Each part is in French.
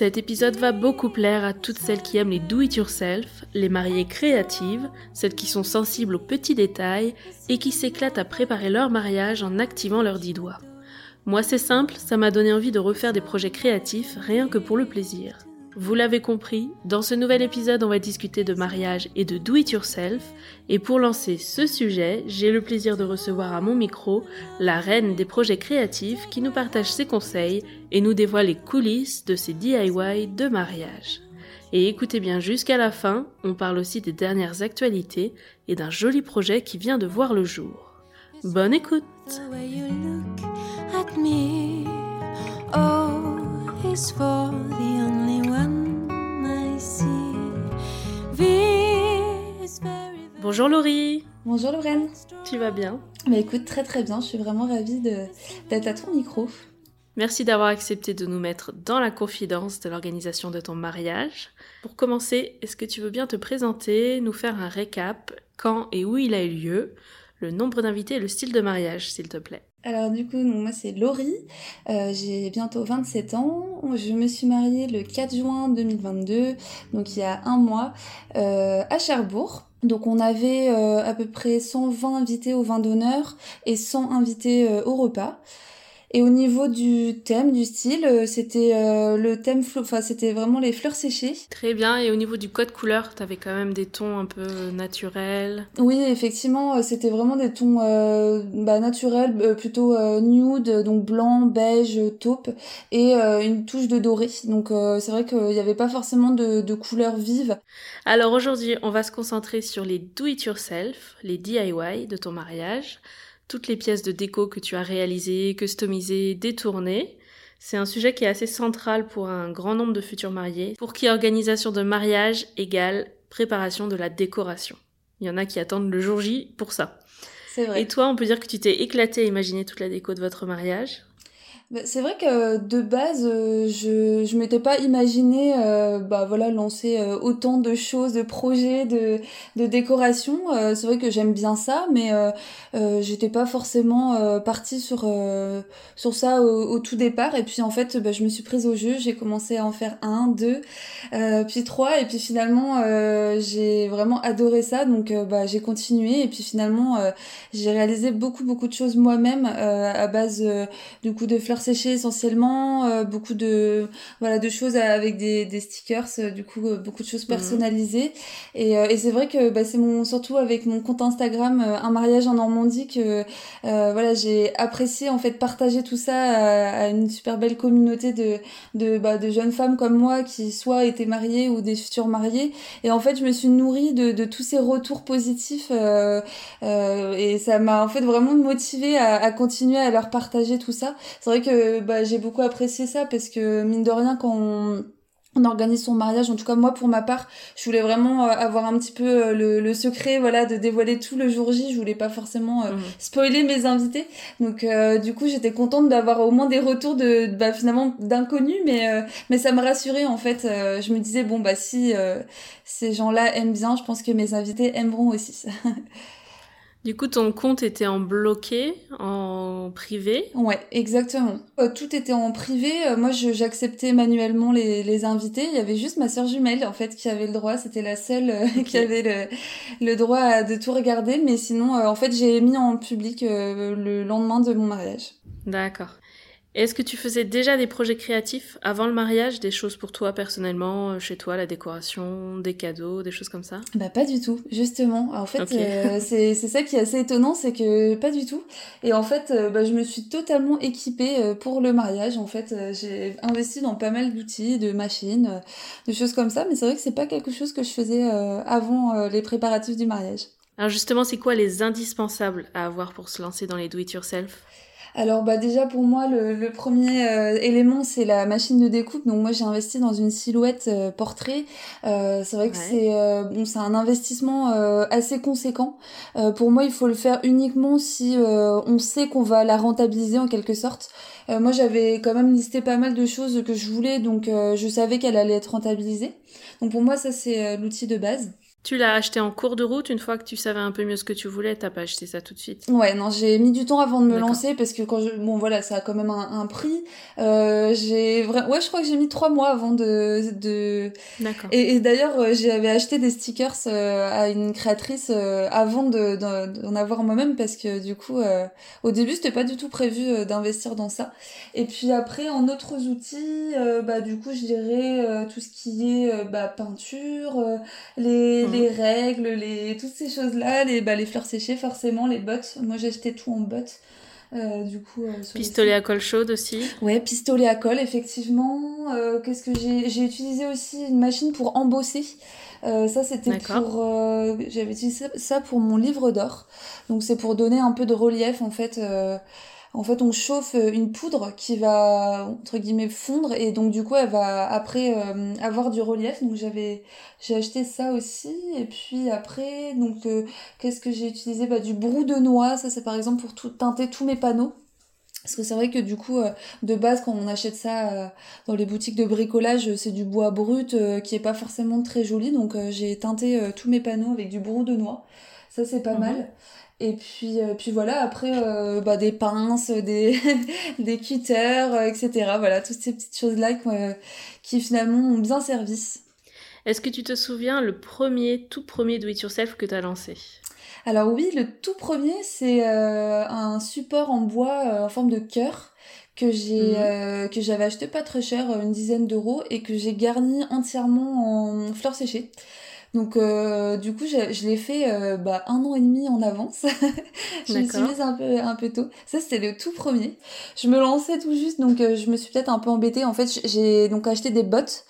Cet épisode va beaucoup plaire à toutes celles qui aiment les do-it-yourself, les mariées créatives, celles qui sont sensibles aux petits détails et qui s'éclatent à préparer leur mariage en activant leurs dix doigts. Moi c'est simple, ça m'a donné envie de refaire des projets créatifs rien que pour le plaisir. Vous l'avez compris, dans ce nouvel épisode on va discuter de mariage et de do-it-yourself, et pour lancer ce sujet, j'ai le plaisir de recevoir à mon micro la reine des projets créatifs qui nous partage ses conseils et nous dévoile les coulisses de ses DIY de mariage. Et écoutez bien jusqu'à la fin, on parle aussi des dernières actualités et d'un joli projet qui vient de voir le jour. Bonne écoute. Oh, is for the only one I see. V is very, very Bonjour Laurie Bonjour Lorraine. Tu vas bien? Bah écoute, très très bien, je suis vraiment ravie d'être à ton micro. Merci d'avoir accepté de nous mettre dans la confidence de l'organisation de ton mariage. Pour commencer, est-ce que tu veux bien te présenter, nous faire un récap, quand et où il a eu lieu, le nombre d'invités et le style de mariage, s'il te plaît? Alors du coup, moi c'est Laurie, Euh, j'ai bientôt 27 ans, je me suis mariée le 4 juin 2022, donc il y a un mois, euh, à Cherbourg. Donc on avait euh, à peu près 120 invités au vin d'honneur et 100 invités euh, au repas. Et au niveau du thème, du style, euh, c'était euh, le thème, enfin c'était vraiment les fleurs séchées. Très bien, et au niveau du code couleur, t'avais quand même des tons un peu naturels. Oui, effectivement, euh, c'était vraiment des tons euh, bah, naturels, plutôt euh, nude, donc blanc, beige, taupe, et une touche de doré. Donc c'est vrai qu'il n'y avait pas forcément de, de couleurs vives. Alors aujourd'hui, on va se concentrer sur les do-it-yourself, les DIY de ton mariage, toutes les pièces de déco que tu as réalisées, customisées, détournées. C'est un sujet qui est assez central pour un grand nombre de futurs mariés, pour qui organisation de mariage égale préparation de la décoration. Il y en a qui attendent le jour J pour ça. C'est vrai. Et toi, on peut dire que tu t'es éclaté à imaginer toute la déco de votre mariage? Bah, c'est vrai que de base, euh, je je m'étais pas imaginé euh, bah voilà lancer euh, autant de choses, de projets, de de décoration. Euh, c'est vrai que j'aime bien ça, mais euh, euh, j'étais pas forcément partie sur sur ça au, au tout départ. Et puis en fait, bah, je me suis prise au jeu. J'ai commencé à en faire un, deux, puis trois, et puis finalement j'ai vraiment adoré ça. Donc bah j'ai continué, et puis finalement j'ai réalisé beaucoup beaucoup de choses moi-même à base du coup de fleurs séchées essentiellement euh, beaucoup de voilà de choses avec des, des stickers euh, du coup euh, beaucoup de choses personnalisées. Et, et c'est vrai que bah, c'est mon surtout avec mon compte Instagram un mariage en Normandie que voilà j'ai apprécié en fait partager tout ça à, à une super belle communauté de de bah, de jeunes femmes comme moi qui soit étaient mariées ou des futurs mariés et en fait je me suis nourrie de, de tous ces retours positifs et ça m'a en fait vraiment motivée à, à continuer à leur partager tout ça. C'est vrai que bah, j'ai beaucoup apprécié ça parce que mine de rien quand on on organise son mariage, en tout cas moi pour ma part, je voulais vraiment euh, avoir un petit peu euh, le, le secret, voilà, de dévoiler tout le jour J. Je voulais pas forcément euh, Mhm. spoiler mes invités, donc du coup j'étais contente d'avoir au moins des retours de, bah, finalement d'inconnus, mais mais ça me rassurait en fait. Je me disais bon bah si ces gens-là aiment bien, je pense que mes invités aimeront aussi. Du coup, ton compte était en bloqué, en privé. Ouais, exactement. Euh, tout était en privé. Euh, moi, j'acceptais manuellement les, les invités. Il y avait juste ma sœur jumelle, en fait, qui avait le droit. C'était la seule euh, qui avait le, le droit à- de tout regarder. Mais sinon, en fait, j'ai mis en public le lendemain de mon mariage. D'accord. Est-ce que tu faisais déjà des projets créatifs avant le mariage, des choses pour toi personnellement, euh, chez toi, la décoration, des cadeaux, des choses comme ça? Bah pas du tout, justement. En fait, euh, c'est ça qui est assez étonnant, c'est que pas du tout. Et en fait, euh, bah, je me suis totalement équipée pour le mariage. En fait, j'ai investi dans pas mal d'outils, de machines, de choses comme ça. Mais c'est vrai que c'est pas quelque chose que je faisais avant les préparatifs du mariage. Alors justement, c'est quoi les indispensables à avoir pour se lancer dans les do-it-yourself alors bah déjà pour moi le, premier euh, élément c'est la machine de découpe. Donc moi j'ai investi dans une silhouette euh, portrait. Euh, c'est vrai que c'est bon c'est un investissement assez conséquent. Pour moi il faut le faire uniquement si on sait qu'on va la rentabiliser en quelque sorte. Moi j'avais quand même listé pas mal de choses que je voulais. Donc je savais qu'elle allait être rentabilisée. Donc pour moi ça c'est l'outil de base tu l'as acheté en cours de route une fois que tu savais un peu mieux ce que tu voulais, t'as pas acheté ça tout de suite Ouais, non, j'ai mis du temps avant de me lancer parce que quand je... bon voilà, ça a quand même un, prix. Euh, j'ai ouais, je crois que j'ai mis trois mois avant de de. D'accord. Et, d'ailleurs, euh, j'avais acheté des stickers euh, à une créatrice euh, avant de d'en avoir moi-même parce que du coup, au début, c'était pas du tout prévu d'investir dans ça. Et puis après, en autres outils, bah du coup, je dirais tout ce qui est bah peinture, les les règles, les toutes ces choses-là, les bah, les fleurs séchées forcément, les bottes. Moi j'ai acheté tout en bottes. Euh, du coup, euh, pistolet à colle chaude aussi. Ouais, pistolet à colle effectivement. Euh, qu'est-ce que j'ai j'ai utilisé aussi une machine pour embosser. ça c'était pour j'avais utilisé ça pour mon livre d'or. Donc c'est pour donner un peu de relief en fait en fait, on chauffe euh, une poudre qui va entre guillemets fondre et donc du coup, elle va après euh, avoir du relief. Donc j'avais j'ai acheté ça aussi et puis après donc euh, qu'est-ce que j'ai utilisé? Bah, du brou de noix. Ça c'est par exemple pour tout, teinter tous mes panneaux. Parce que c'est vrai que du coup, de base, quand on achète ça dans les boutiques de bricolage, c'est du bois brut qui est pas forcément très joli. Donc j'ai teinté tous mes panneaux avec du brou de noix. Ça c'est pas mhm. mal. Et puis, euh, puis voilà, après, euh, bah, des pinces, des, des cutters, euh, etc. Voilà, toutes ces petites choses-là qui finalement ont bien servi. Est-ce que tu te souviens le premier, tout premier Do It Yourself que tu as lancé? Alors oui, le tout premier, c'est un support en bois en forme de cœur que j'ai mhm. que j'avais acheté pas très cher, une dizaine d'euros, et que j'ai garni entièrement en fleurs séchées. Donc euh, du coup, je, je l'ai fait euh, bah, un an et demi en avance. je me suis mise un peu, un peu tôt. Ça, c'était le tout premier. Je me lançais tout juste, donc euh, je me suis peut-être un peu embêtée. En fait, j'ai donc acheté des bottes.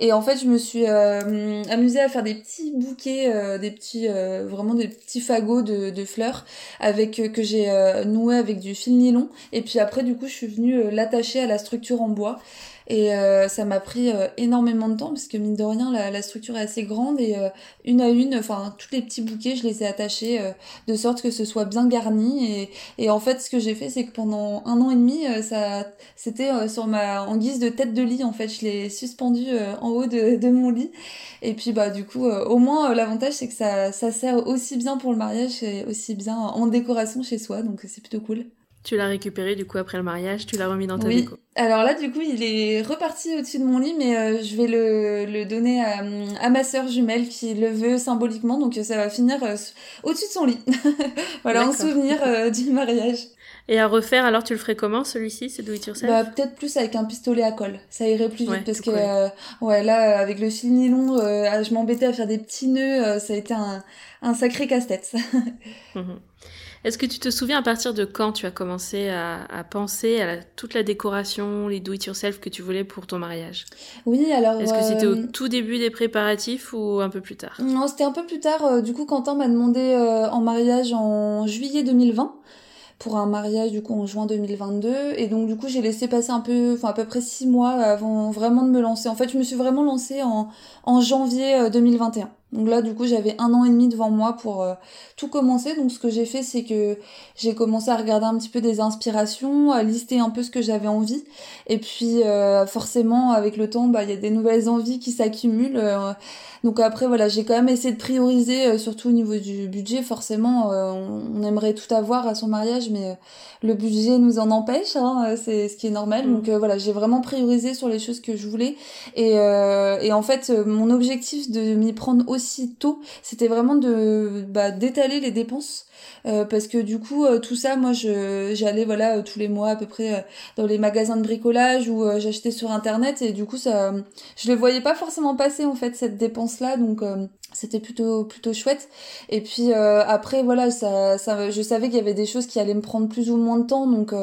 Et en fait, je me suis euh, amusée à faire des petits bouquets, des petits, vraiment des petits fagots de, de fleurs avec que j'ai noué avec du fil nylon. Et puis après, du coup, je suis venue l'attacher à la structure en bois. Et euh, ça m'a pris euh, énormément de temps parce que mine de rien la, la structure est assez grande et euh, une à une, enfin tous les petits bouquets je les ai attachés de sorte que ce soit bien garni. Et, et en fait ce que j'ai fait c'est que pendant un an et demi ça c'était sur ma en guise de tête de lit en fait. Je l'ai suspendu en haut de, de mon lit. Et puis bah du coup au moins l'avantage c'est que ça, ça sert aussi bien pour le mariage et aussi bien en décoration chez soi. Donc c'est plutôt cool. Tu l'as récupéré du coup après le mariage, tu l'as remis dans ta oui. déco. Alors là du coup il est reparti au-dessus de mon lit mais euh, je vais le, le donner à, à, ma sœur jumelle qui le veut symboliquement donc ça va finir euh, au-dessus de son lit. voilà en souvenir euh, du mariage. Et à refaire alors tu le ferais comment celui-ci c'est do it yourself? Bah peut-être plus avec un pistolet à colle, ça irait plus vite parce que ouais là avec le fil nylon je m'embêtais à faire des petits nœuds, ça a été un, un sacré casse-tête. Mhm. Est-ce que tu te souviens à partir de quand tu as commencé à, penser à toute la décoration, les do-it-yourself que tu voulais pour ton mariage? Oui, alors... Est-ce que c'était au euh, tout début des préparatifs ou un peu plus tard? Non, c'était un peu plus tard. Euh, du coup, Quentin m'a demandé euh, en mariage en juillet 2020 pour un mariage du coup en juin 2022 et donc du coup j'ai laissé passer un peu enfin à peu près six mois avant vraiment de me lancer. En fait je me suis vraiment lancée en, en janvier 2021 donc là, du coup, j'avais un an et demi devant moi pour euh, tout commencer. Donc ce que j'ai fait, c'est que j'ai commencé à regarder un petit peu des inspirations, à lister un peu ce que j'avais envie. Et puis euh, forcément, avec le temps, bah il y a des nouvelles envies qui s'accumulent. Euh, donc après, voilà, j'ai quand même essayé de prioriser, surtout au niveau du budget. Forcément, on, aimerait tout avoir à son mariage, mais le budget nous en empêche. Hein, c'est ce qui est normal. Mm. Donc voilà, j'ai vraiment priorisé sur les choses que je voulais. Et, et en fait, mon objectif de m'y prendre aussi tôt, c'était vraiment de bah, d'étaler les dépenses parce que du coup tout ça moi je j'allais voilà tous les mois à peu près dans les magasins de bricolage ou j'achetais sur internet et du coup ça je le voyais pas forcément passer en fait cette dépense là donc c'était plutôt plutôt chouette. Et puis après voilà ça ça je savais qu'il y avait des choses qui allaient me prendre plus ou moins de temps. Donc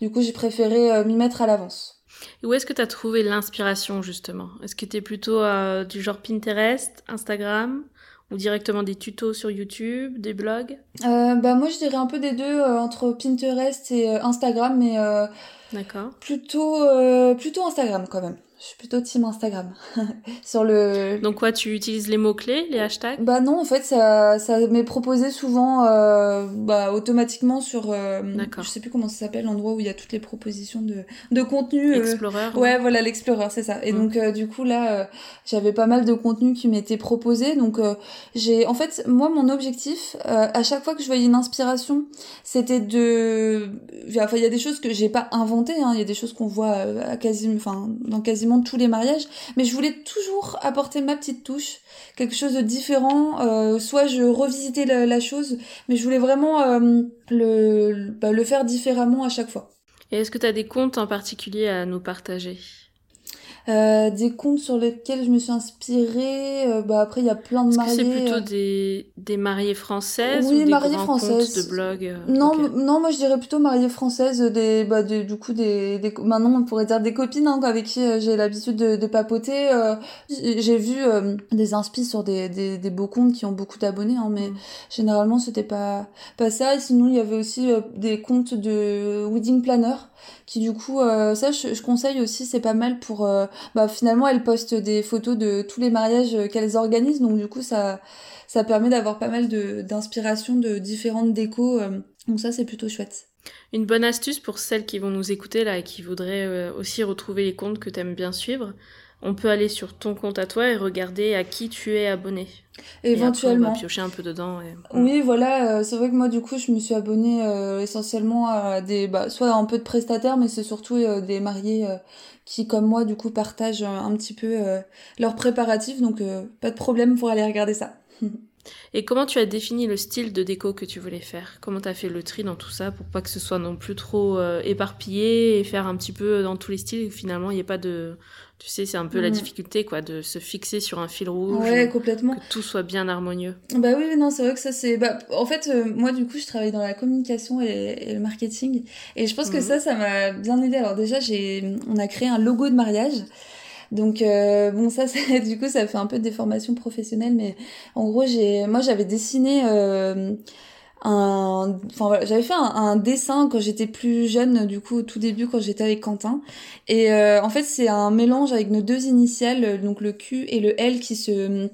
du coup j'ai préféré m'y mettre à l'avance. Où est-ce que tu as trouvé l'inspiration justement? Est-ce que tu es plutôt euh, du genre Pinterest, Instagram? Ou directement des tutos sur YouTube, des blogs euh, Bah moi je dirais un peu des deux euh, entre Pinterest et Instagram mais D'accord. Plutôt plutôt Instagram quand même. Je suis plutôt team Instagram. sur le. Donc quoi, tu utilises les mots clés, les hashtags? Bah non, en fait, ça, ça m'est proposé souvent, euh, bah automatiquement sur. Euh, D'accord. Je sais plus comment ça s'appelle, l'endroit où il y a toutes les propositions de de contenu. Euh, Explorer. Ouais, voilà l'Explorer, c'est ça. Et mm. donc euh, du coup là, j'avais pas mal de contenu qui m'était proposé. Donc j'ai, en fait, moi mon objectif, à chaque fois que je voyais une inspiration, c'était de. Enfin, il y a des choses que j'ai pas inventées. Hein. Il y a des choses qu'on voit à quasiment, enfin dans quasiment tous les mariages, mais je voulais toujours apporter ma petite touche, quelque chose de différent. Euh, soit je revisitais la, chose, mais je voulais vraiment euh, le, bah, le faire différemment à chaque fois. Et est-ce que tu as des comptes en particulier à nous partager? Euh, des comptes sur lesquels je me suis inspirée. Euh, bah après, il y a plein de mariés. C'est plutôt euh. des, des mariées françaises oui, ou des mariées françaises. de blog Non, non, moi je dirais plutôt mariées françaises. Des, bah, du coup, des, des, maintenant on pourrait dire des copines hein, avec qui j'ai l'habitude de, de, papoter. j'ai vu des inspi sur des, des, des, beaux comptes qui ont beaucoup d'abonnés, hein, mais mm. généralement c'était pas pas ça. Et sinon, il y avait aussi des comptes de wedding planner qui du coup euh, ça je, conseille aussi c'est pas mal pour euh, bah finalement elles postent des photos de tous les mariages qu'elles organisent. Donc du coup ça ça permet d'avoir pas mal de d'inspiration de différentes décos euh, donc ça c'est plutôt chouette. Une bonne astuce pour celles qui vont nous écouter là et qui voudraient aussi retrouver les comptes que tu aimes bien suivre on peut aller sur ton compte à toi et regarder à qui tu es abonné. Éventuellement. Et on va piocher un peu dedans. Et... Oui, voilà. Euh, c'est vrai que moi, du coup, je me suis abonnée euh, essentiellement à des, bah, soit un peu de prestataires, mais c'est surtout euh, des mariés qui, comme moi, du coup, partagent un petit peu leurs préparatifs. Donc, pas de problème pour aller regarder ça. Et comment tu as défini le style de déco que tu voulais faire? Comment tu as fait le tri dans tout ça pour pas que ce soit non plus trop éparpillé et faire un petit peu dans tous les styles finalement il n'y ait pas de, tu sais, c'est un peu la mm. difficulté, quoi, de se fixer sur un fil rouge. Ouais, complètement. Que tout soit bien harmonieux. Bah oui, non, c'est vrai que ça, c'est. Bah, en fait, euh, moi, du coup, je travaille dans la communication et, le marketing. Et je pense que mm. ça, ça m'a bien aidé. Alors, déjà, j'ai, on a créé un logo de mariage. Donc euh, bon ça, ça, du coup ça fait un peu des formations professionnelles mais en gros j'ai moi j'avais dessiné euh, un enfin j'avais fait un, dessin quand j'étais plus jeune du coup au tout début quand j'étais avec Quentin. Et euh, en fait c'est un mélange avec nos deux initiales donc le Q et le L qui se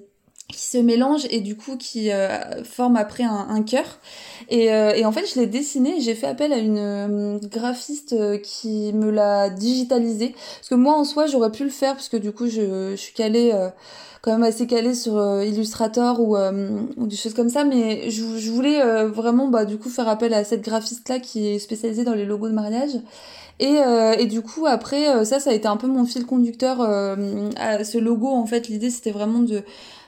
qui se mélangent et du coup qui euh, forment après un, cœur. Et, euh, et en fait je l'ai dessiné j'ai fait appel à une graphiste qui me l'a digitalisé. Parce que moi en soi j'aurais pu le faire parce que du coup je, je suis calée quand même assez calé sur euh, Illustrator ou, euh, ou des choses comme ça, mais je, je voulais euh, vraiment bah, du coup faire appel à cette graphiste-là qui est spécialisée dans les logos de mariage. Et, et du coup après ça ça a été un peu mon fil conducteur à ce logo en fait. L'idée c'était vraiment de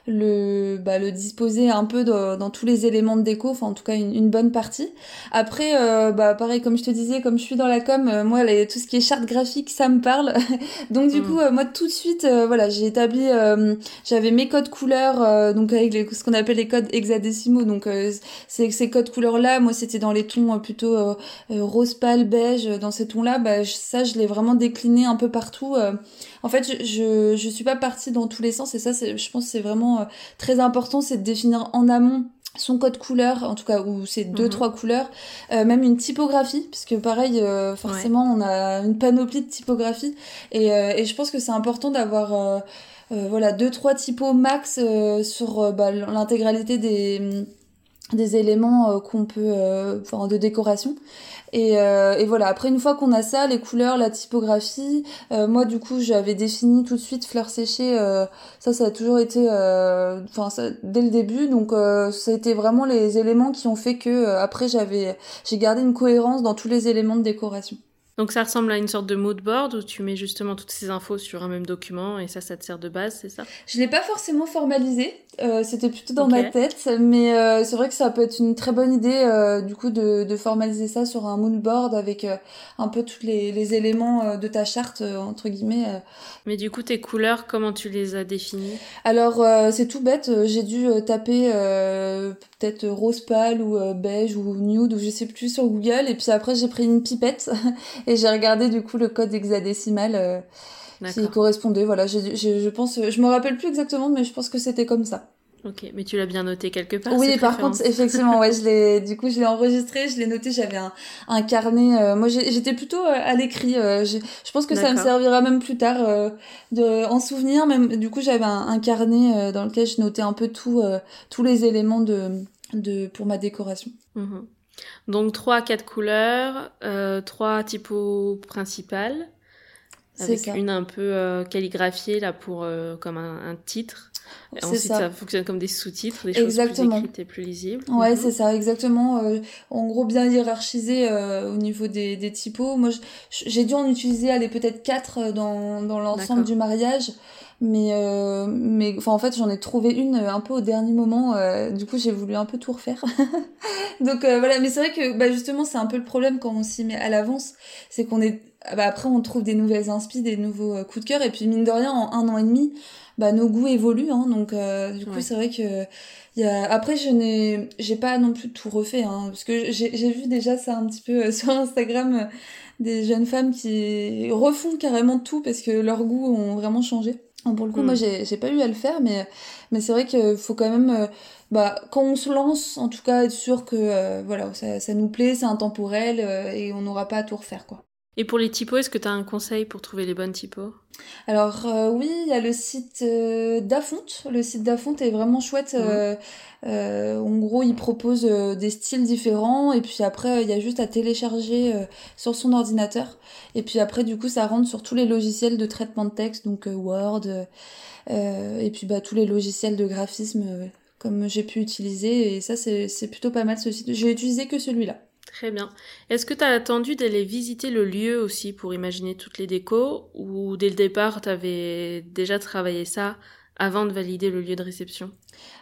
le, bah, le disposer un peu dans tous les éléments de déco, enfin en tout cas une, une bonne partie. Après, euh, bah pareil comme je te disais, comme je suis dans la com, euh, moi les, tout ce qui est charte graphique, ça me parle. donc du mm. coup, euh, moi tout de suite, voilà, j'ai établi, j'avais mes codes couleurs, donc avec les, ce qu'on appelle les codes hexadécimaux. Donc c'est ces codes couleurs là, moi c'était dans les tons plutôt rose pâle, beige, dans ces tons là. Bah ça, je l'ai vraiment décliné un peu partout. en fait, je, je, je suis pas partie dans tous les sens et ça, je pense, c'est vraiment euh, très important, c'est de définir en amont son code couleur, en tout cas, ou c'est deux, mhm. trois couleurs, euh, même une typographie, puisque pareil, euh, forcément, on a une panoplie de typographie, et, et je pense que c'est important d'avoir, voilà, deux, trois typos max sur bah, l'intégralité des des éléments qu'on peut, enfin, de décoration. Et, euh, et, voilà, après une fois qu'on a ça, les couleurs, la typographie, euh, moi du coup j'avais défini tout de suite fleurs séchées, euh, ça ça a toujours été, euh, enfin dès le début, donc euh, ça a été vraiment les éléments qui ont fait que après j'avais, j'ai gardé une cohérence dans tous les éléments de décoration. Donc ça ressemble à une sorte de mood board où tu mets justement toutes ces infos sur un même document et ça, ça te sert de base, c'est ça? Je l'ai pas forcément formalisé, euh, c'était plutôt dans ma tête, mais euh, c'est vrai que ça peut être une très bonne idée euh, du coup de, de, formaliser ça sur un mood board avec un peu tous les, les éléments de ta charte entre guillemets. Mais du coup tes couleurs, comment tu les as définies? Alors c'est tout bête, j'ai dû taper peut-être rose pâle ou beige ou nude ou je sais plus sur Google. Et puis après j'ai pris une pipette et j'ai regardé du coup le code hexadécimal euh, qui correspondait. Voilà, je pense, je me rappelle plus exactement, mais je pense que c'était comme ça. Ok, mais tu l'as bien noté quelque part. Oui, par contre, effectivement, ouais, je l'ai, du coup, je l'ai enregistré, je l'ai noté. J'avais un, un carnet. Euh, moi, j'étais plutôt euh, à l'écrit. je, je, pense que ça me servira même plus tard de en souvenir. Même, du coup, j'avais un, carnet dans lequel je notais un peu tout, tous les éléments de, de pour ma décoration. Mhm. Donc trois, quatre couleurs, euh, trois typos principales, avec une un peu euh, calligraphiée là pour euh, comme un, titre. ensuite, ça. fonctionne comme des sous-titres, des choses plus écrites et plus lisibles. Ouais, mhm. c'est ça, exactement. en gros, bien hiérarchisé au niveau des, des typos. Moi, j'ai dû en utiliser, allez, peut-être quatre dans, dans l'ensemble du mariage mais euh, mais enfin en fait j'en ai trouvé une euh, un peu au dernier moment euh, du coup j'ai voulu un peu tout refaire. Donc euh, voilà mais c'est vrai que bah, justement c'est un peu le problème quand on s'y met à l'avance c'est qu'on est bah, après on trouve des nouvelles inspi des nouveaux euh, coups de cœur et puis mine de rien en un an et demi bah nos goûts évoluent hein, donc du coup c'est vrai que y a... après je n'ai j'ai pas non plus tout refait hein, parce que j'ai j'ai vu déjà ça un petit peu sur Instagram des jeunes femmes qui refont carrément tout parce que leurs goûts ont vraiment changé pour le coup, moi, hmm. j'ai pas eu à le faire, mais, mais c'est vrai qu'il faut quand même, euh, bah, quand on se lance, en tout cas, être sûr que euh, voilà, ça, ça, nous plaît, c'est intemporel euh, et on n'aura pas à tout refaire, quoi. Et pour les typos, est-ce que tu as un conseil pour trouver les bonnes typos? Alors oui, il y a le site d'Afonte. Le site d'Afonte est vraiment chouette. en gros, il propose des styles différents et puis après, il y a juste à télécharger sur son ordinateur. Et puis après, du coup, ça rentre sur tous les logiciels de traitement de texte, donc euh, Word, euh, euh, et puis bah, tous les logiciels de graphisme comme j'ai pu utiliser. Et ça, c'est plutôt pas mal ce site. J'ai utilisé que celui-là. Très bien. Est-ce que tu as attendu d'aller visiter le lieu aussi pour imaginer toutes les décos ou dès le départ, tu avais déjà travaillé ça avant de valider le lieu de réception?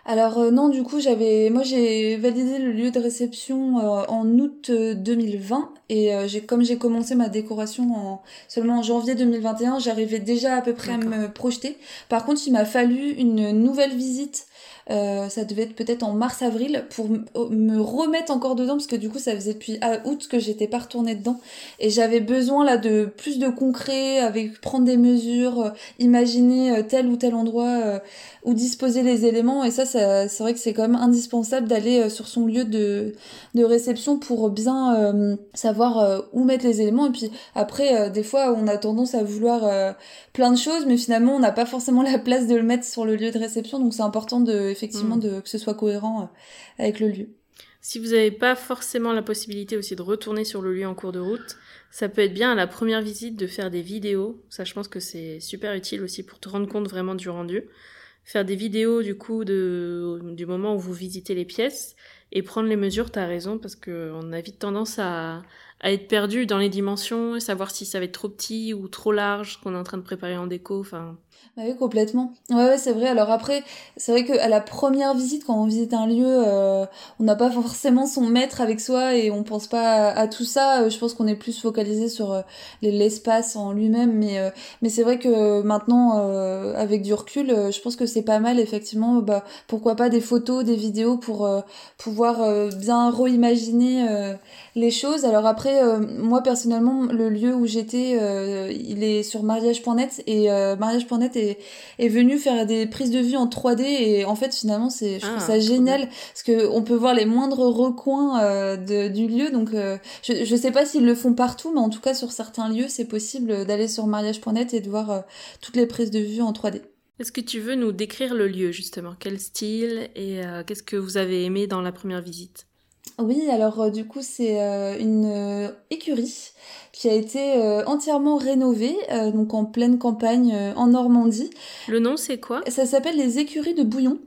Alors euh, non, du coup, j'avais moi j'ai validé le lieu de réception euh, en août 2020 euh, et j'ai comme j'ai commencé ma décoration en seulement en janvier 2021, j'arrivais déjà à peu près à me projeter. Par contre, il m'a fallu une nouvelle visite euh, ça devait être peut-être en mars-avril pour me remettre encore dedans parce que du coup ça faisait depuis août que j'étais pas retournée dedans. Et j'avais besoin là de plus de concret avec prendre des mesures, euh, imaginer euh, tel ou tel endroit où disposer les éléments. Et ça, ça c'est vrai que c'est quand même indispensable d'aller sur son lieu de, de réception pour bien savoir où mettre les éléments. Et puis après des fois on a tendance à vouloir plein de choses mais finalement on n'a pas forcément la place de le mettre sur le lieu de réception. Donc c'est important de effectivement, mm. de, que ce soit cohérent euh, avec le lieu. Si vous n'avez pas forcément la possibilité aussi de retourner sur le lieu en cours de route, ça peut être bien à la première visite de faire des vidéos. Ça, je pense que c'est super utile aussi pour te rendre compte vraiment du rendu. Faire des vidéos du coup de, du moment où vous visitez les pièces et prendre les mesures, tu as raison, parce qu'on a vite tendance à, à être perdu dans les dimensions, savoir si ça va être trop petit ou trop large, qu'on est en train de préparer en déco. Enfin, bah oui, complètement. Ouais, ouais, c'est vrai. Alors après, c'est vrai qu'à la première visite, quand on visite un lieu, euh, on n'a pas forcément son maître avec soi et on pense pas à, tout ça. Euh, je pense qu'on est plus focalisé sur euh, l'espace en lui-même. Mais, mais c'est vrai que maintenant, avec du recul, je pense que c'est pas mal, effectivement. Bah, pourquoi pas des photos, des vidéos pour pouvoir bien reimaginer les choses. Alors après, moi personnellement, le lieu où j'étais, il est sur mariage.net et mariage.net est est, venu faire des prises de vue en 3D et en fait finalement c'est je trouve ah, ça génial parce que on peut voir les moindres recoins euh, de, du lieu. Donc euh, je, je sais pas s'ils le font partout mais en tout cas sur certains lieux c'est possible d'aller sur mariage.net et de voir euh, toutes les prises de vue en 3D. Est-ce que tu veux nous décrire le lieu justement? Quel style et qu'est-ce que vous avez aimé dans la première visite? Oui, alors euh, du coup c'est euh, une euh, écurie qui a été entièrement rénovée, donc en pleine campagne en Normandie. Le nom c'est quoi? Ça s'appelle les écuries de Bouillon.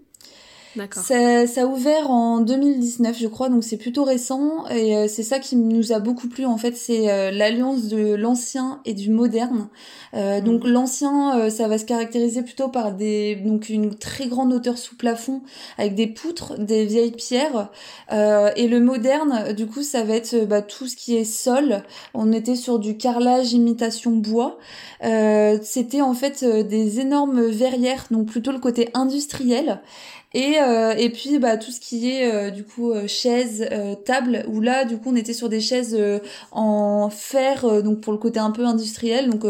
Ça, ça a ouvert en 2019, je crois, donc c'est plutôt récent. Et euh, c'est ça qui nous a beaucoup plu, en fait, c'est euh, l'alliance de l'ancien et du moderne. Euh, donc Mhm. l'ancien, ça va se caractériser plutôt par des donc une très grande hauteur sous plafond, avec des poutres, des vieilles pierres. et le moderne, du coup, ça va être bah, tout ce qui est sol. On était sur du carrelage imitation bois. C'était en fait des énormes verrières, donc plutôt le côté industriel. Et, euh, et puis bah tout ce qui est euh, du coup euh, chaises, tables où là du coup on était sur des chaises en fer donc pour le côté un peu industriel donc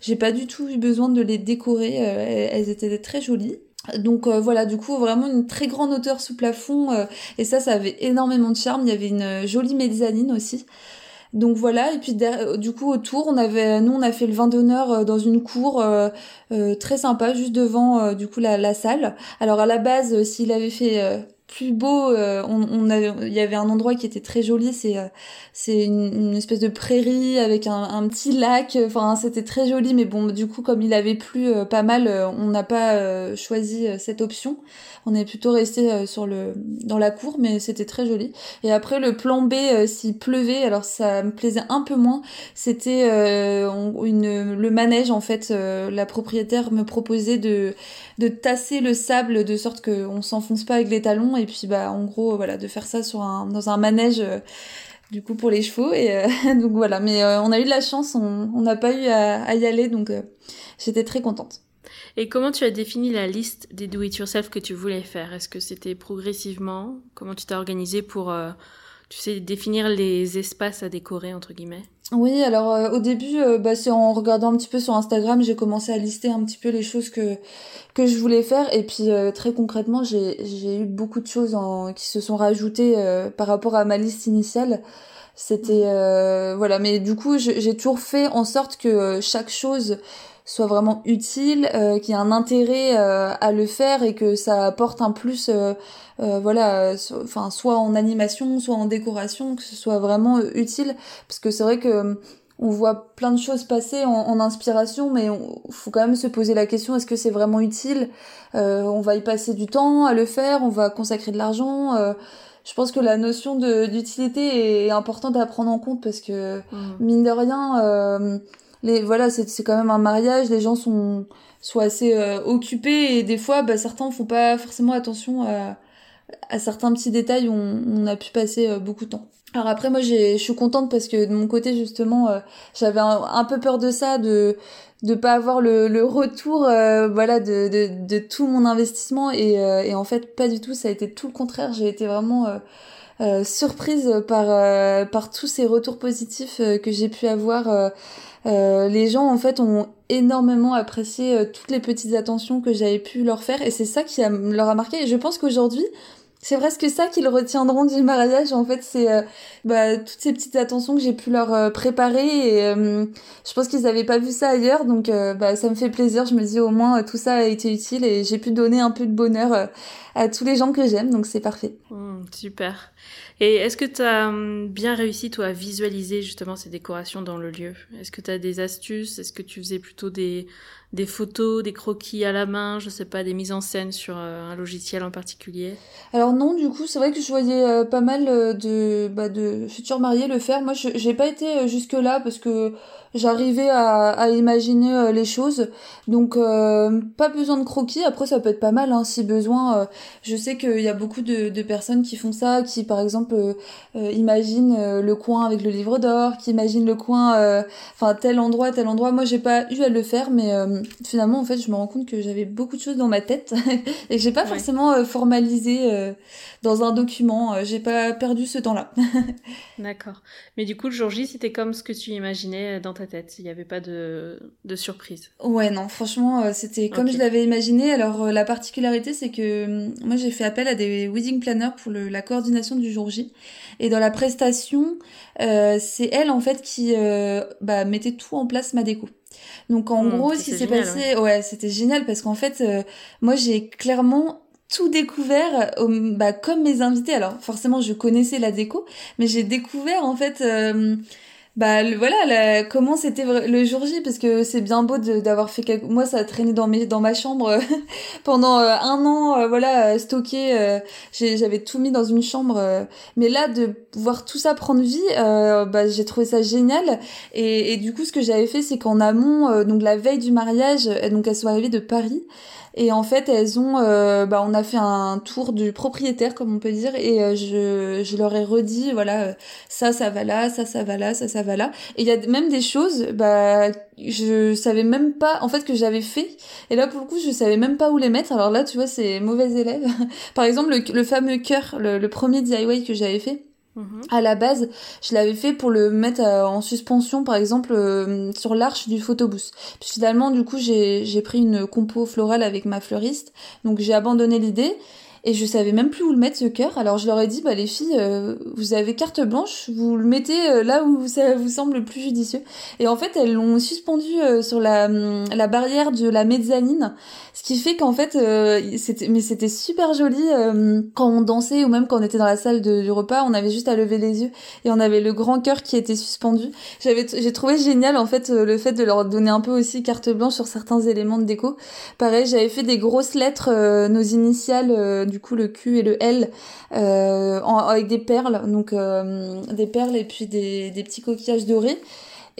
j'ai pas du tout eu besoin de les décorer elles, étaient très jolies. Donc voilà, du coup vraiment une très grande hauteur sous plafond et ça ça avait énormément de charme, il y avait une jolie mezzanine aussi. Donc voilà, et puis der- du coup autour, on avait, nous on a fait le vin d'honneur euh, dans une cour euh, euh, très sympa, juste devant euh, du coup la, la salle. Alors à la base, euh, s'il avait fait euh, plus beau, euh, on, on il y avait un endroit qui était très joli, c'est euh, c'est une, espèce de prairie avec un, petit lac. Enfin c'était très joli, mais bon du coup comme il avait plu euh, pas mal, euh, on n'a pas euh, choisi euh, cette option. On est plutôt resté euh, sur le dans la cour, mais c'était très joli. Et après le plan B, euh, s'il pleuvait, alors ça me plaisait un peu moins. C'était euh, une le manège en fait. euh, la propriétaire me proposait de de tasser le sable de sorte que on s'enfonce pas avec les talons et puis bah en gros voilà de faire ça sur un dans un manège. euh, du coup pour les chevaux et euh, donc voilà. Mais euh, on a eu de la chance on n'a pas eu à, y aller donc j'étais très contente. Et comment tu as défini la liste des do-it-yourself que tu voulais faire? Est-ce que c'était progressivement? Comment tu t'es organisé pour, tu sais, définir les espaces à décorer, entre guillemets. Oui, alors euh, au début, euh, bah, c'est en regardant un petit peu sur Instagram, j'ai commencé à lister un petit peu les choses que que je voulais faire. Et puis euh, très concrètement, j'ai j'ai eu beaucoup de choses en, qui se sont rajoutées euh, par rapport à ma liste initiale. C'était euh, voilà, mais du coup, j'ai toujours fait en sorte que chaque chose soit vraiment utile, euh, qu'il y ait un intérêt euh, à le faire et que ça apporte un plus, euh, euh, voilà, so- enfin soit en animation, soit en décoration, que ce soit vraiment euh, utile, parce que c'est vrai que euh, on voit plein de choses passer en, en inspiration, mais on- faut quand même se poser la question est-ce que c'est vraiment utile? Euh, On va y passer du temps à le faire, on va consacrer de l'argent. euh, je pense que la notion d'utilité est importante à prendre en compte parce que Mhm. mine de rien, euh, les voilà, c'est c'est quand même un mariage, les gens sont sont assez euh, occupés et des fois, bah, certains font pas forcément attention à, à certains petits détails où on, on a pu passer euh, beaucoup de temps. Alors après, moi, j'ai, je suis contente parce que de mon côté, justement, euh, j'avais un, un peu peur de ça, de de pas avoir le, le retour, euh, voilà, de, de, de tout mon investissement et, euh, et en fait, pas du tout. Ça a été tout le contraire. J'ai été vraiment euh, surprise par par tous ces retours positifs que j'ai pu avoir. Euh, les gens en fait ont énormément apprécié euh, toutes les petites attentions que j'avais pu leur faire et c'est ça qui a- leur a marqué. Et je pense qu'aujourd'hui c'est presque ça qu'ils retiendront du mariage en fait c'est euh, bah, toutes ces petites attentions que j'ai pu leur préparer et je pense qu'ils avaient pas vu ça ailleurs. Donc bah, ça me fait plaisir. Je me dis au moins tout ça a été utile et j'ai pu donner un peu de bonheur à tous les gens que j'aime. Donc c'est parfait. Mhm, super. Et est-ce que tu as hum, bien réussi, toi, à visualiser justement ces décorations dans le lieu? Est-ce que tu as des astuces? Est-ce que tu faisais plutôt des, des photos, des croquis à la main, je sais pas, des mises en scène sur euh, un logiciel en particulier Alors non, du coup, c'est vrai que je voyais euh, pas mal euh, de, bah, de futurs mariés le faire. Moi, j'ai pas été jusque là parce que j'arrivais à, à imaginer les choses. Donc, pas besoin de croquis. Après, ça peut être pas mal hein, si besoin. je sais qu'il y a beaucoup de, de personnes qui font ça, qui par exemple imaginent le coin avec le livre d'or, qui imaginent le coin, enfin tel endroit, tel endroit. Moi, j'ai pas eu à le faire, mais euh, finalement, en fait, je me rends compte que j'avais beaucoup de choses dans ma tête et que j'ai pas Ouais. forcément euh, formalisé euh, dans un document. Euh, j'ai pas perdu ce temps-là. D'accord. Mais du coup, le jour J, c'était comme ce que tu imaginais dans ta tête. Il n'y avait pas de, de surprise. Ouais, non, franchement, c'était comme je l'avais imaginé. Alors, la particularité, c'est que moi, j'ai fait appel à des wedding planners pour le, la coordination du jour J. Et dans la prestation, c'est elle, en fait, qui bah, mettait tout en place, ma déco. Donc, en Hmm, gros, ce qui s'est passé, ouais, c'était génial parce qu'en fait, euh, moi, j'ai clairement tout découvert euh, bah, comme mes invités. Alors, forcément, je connaissais la déco, mais j'ai découvert, en fait... euh, bah voilà comment c'était le jour J parce que c'est bien beau d'avoir fait quelque... moi ça a traîné dans mes dans ma chambre pendant un an voilà stocké j'avais tout mis dans une chambre mais là de voir tout ça prendre vie bah j'ai trouvé ça génial. Et, et du coup ce que j'avais fait c'est qu'en amont donc la veille du mariage donc elles sont arrivées de Paris. Et en fait, elles ont, euh, bah, on a fait un tour du propriétaire, comme on peut dire, et euh, je, je leur ai redit, voilà, euh, ça, ça va là, ça, ça va là, ça, ça Et il y a même des choses, bah, je savais même pas, en fait, que j'avais fait. Et là, pour le coup, je savais même pas où les mettre. Alors là, tu vois, c'est mauvais élève. Par exemple, le, le fameux cœur, le, le premier DIY que j'avais fait. Mhm. À la base, je l'avais fait pour le mettre euh, en suspension, par exemple, euh, sur l'arche du photobooth. Puis finalement, du coup, j'ai pris une compo florale avec ma fleuriste, donc j'ai abandonné l'idée et je savais même plus où le mettre ce cœur. Alors je leur ai dit bah les filles, euh, vous avez carte blanche, vous le mettez euh, là où ça vous semble le plus judicieux. Et en fait elles l'ont suspendu euh, sur la, hum, la barrière de la mezzanine, ce qui fait qu'en fait c'était mais c'était super joli quand on dansait ou même quand on était dans la salle du repas, on avait juste à lever les yeux et on avait le grand cœur qui était suspendu. J'avais j'ai trouvé génial en fait le fait de leur donner un peu aussi carte blanche sur certains éléments de déco. Pareil, j'avais fait des grosses lettres nos initiales du coup le Q et le L euh, avec des perles, donc euh, des perles et puis des, des petits coquillages dorés.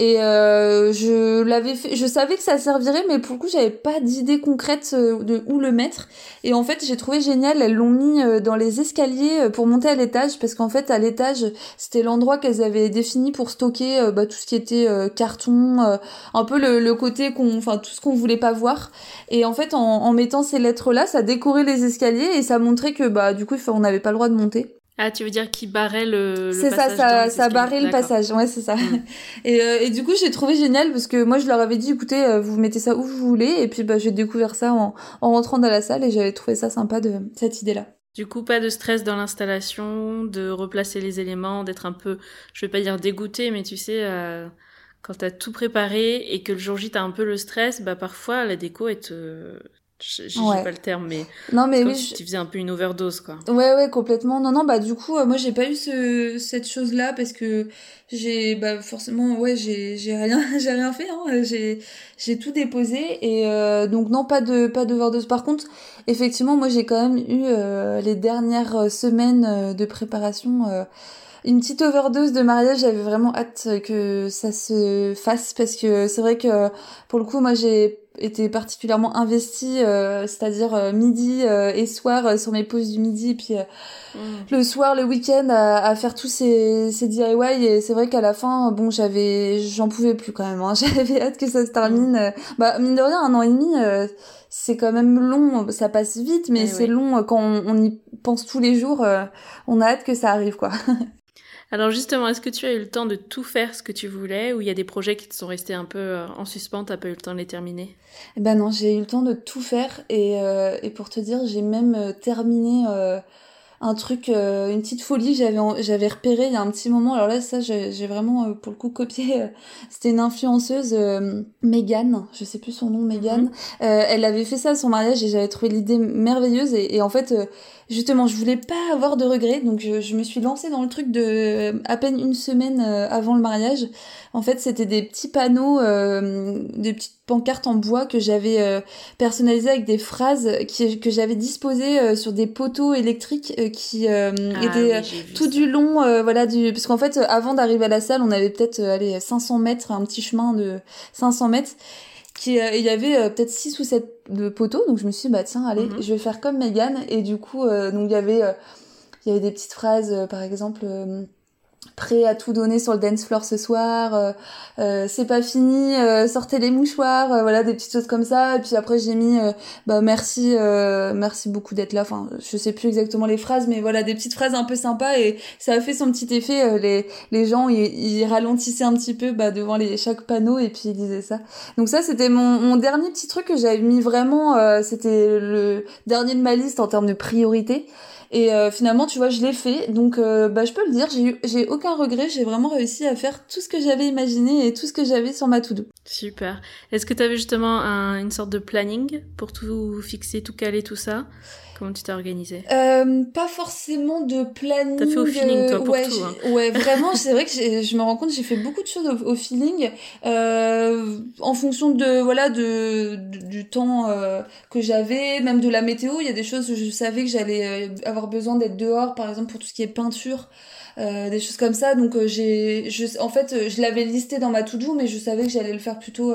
Et euh, je l'avais fait, je savais que ça servirait, mais pour le coup, j'avais pas d'idée concrète euh, de où le mettre. Et en fait, j'ai trouvé génial, elles l'ont mis euh, dans les escaliers pour monter à l'étage, parce qu'en fait, à l'étage, c'était l'endroit qu'elles avaient défini pour stocker bah, tout ce qui était carton, un peu le, côté qu'on, enfin tout ce qu'on voulait pas voir. Et en fait, en, en mettant ces lettres-là, ça décorait les escaliers et ça montrait que bah du coup, on n'avait pas le droit de monter. Ah, tu veux dire qu'il barrait le, C'est ça, ça, ça barrait le passage, ouais, c'est ça. Et, euh, et du coup, j'ai trouvé génial parce que moi, je leur avais dit, écoutez, euh, vous mettez ça où vous voulez. Et puis, bah, j'ai découvert ça en, en rentrant dans la salle et j'avais trouvé ça sympa de cette idée-là. Du coup, pas de stress dans l'installation, de replacer les éléments, d'être un peu, je vais pas dire dégoûté, mais tu sais, euh, quand t'as tout préparé et que le jour J t'as un peu le stress, bah parfois la déco est te, je sais pas le terme mais non mais oui si tu faisais un peu une overdose quoi. Ouais ouais complètement. Non non bah du coup euh, moi j'ai pas eu ce cette chose là parce que j'ai bah forcément ouais j'ai j'ai rien j'ai rien fait hein. J'ai j'ai tout déposé et euh, donc non pas de pas d'overdose. Par contre effectivement moi j'ai quand même eu euh, les dernières semaines de préparation une petite overdose de mariage, j'avais vraiment hâte que ça se fasse parce que c'est vrai que pour le coup moi j'ai été particulièrement investie, euh, c'est-à-dire euh, midi euh, et soir sur mes pauses du midi, puis mm. le soir, le week-end à, à, faire tous ces, ces DIY. Et c'est vrai qu'à la fin, bon, j'avais, j'en pouvais plus quand même. Hein. J'avais hâte que ça se termine. Mm. Bah mine de rien, un an et demi, c'est quand même long. Ça passe vite, mais eh c'est long quand on, on, y pense tous les jours. on a hâte que ça arrive, quoi. Alors justement, est-ce que tu as eu le temps de tout faire ce que tu voulais ou il y a des projets qui te sont restés un peu euh, en suspens, t'as pas eu le temps de les terminer? Eh ben non, j'ai eu le temps de tout faire et, euh, pour te dire, j'ai même euh, terminé un truc, une petite folie j'avais j'avais repéré il y a un petit moment. Alors là, ça, j'ai vraiment pour le coup copié. C'était une influenceuse, Megan, je sais plus son nom, Megan. Mhm. elle avait fait ça à son mariage et j'avais trouvé l'idée merveilleuse et, et en fait justement, je voulais pas avoir de regrets, donc je, me suis lancée dans le truc de à peine une semaine euh, avant le mariage. En fait, c'était des petits panneaux, euh, des petites pancartes en bois que j'avais euh, personnalisées avec des phrases qui, que j'avais disposées sur des poteaux électriques qui ah étaient tout du long, voilà, du parce qu'en fait, avant d'arriver à la salle, on avait peut-être allez 500 mètres, un petit chemin de 500 mètres qui euh, il y avait euh, peut-être 6 ou 7 de poteaux. Donc je me suis dit bah tiens allez mhm. je vais faire comme Megan. Et du coup euh, donc il y avait il y avait des petites phrases par exemple prêt à tout donner sur le dance floor ce soir, euh, euh, c'est pas fini, euh, sortez les mouchoirs, voilà des petites choses comme ça. Et puis après j'ai mis bah merci, merci beaucoup d'être là. Enfin je sais plus exactement les phrases, mais voilà des petites phrases un peu sympas et ça a fait son petit effet. les gens ils, ralentissaient un petit peu bah, devant les chaque panneau et puis ils disaient ça. Donc ça c'était mon, mon dernier petit truc que j'avais mis vraiment, c'était le dernier de ma liste en termes de priorité. Et euh, finalement, tu vois, je l'ai fait. Donc, euh, bah, je peux le dire, j'ai aucun regret. J'ai vraiment réussi à faire tout ce que j'avais imaginé et tout ce que j'avais sur ma to-do. Super. Est-ce que tu avais justement une sorte de planning pour tout fixer, tout caler, tout ça? Comment tu t'es organisée euh, Pas forcément de planning. T'as fait au feeling, toi, pour ouais, tout. Hein. Ouais, vraiment, c'est vrai que je me rends compte, j'ai fait beaucoup de choses au, feeling, euh, en fonction de voilà de, du temps euh, que j'avais, même de la météo. Il y a des choses où je savais que j'allais avoir besoin d'être dehors, par exemple pour tout ce qui est peinture. Euh, des choses comme ça. Donc euh, j'ai, je, en fait, euh, je l'avais listé dans ma to-do, mais je savais que j'allais le faire plutôt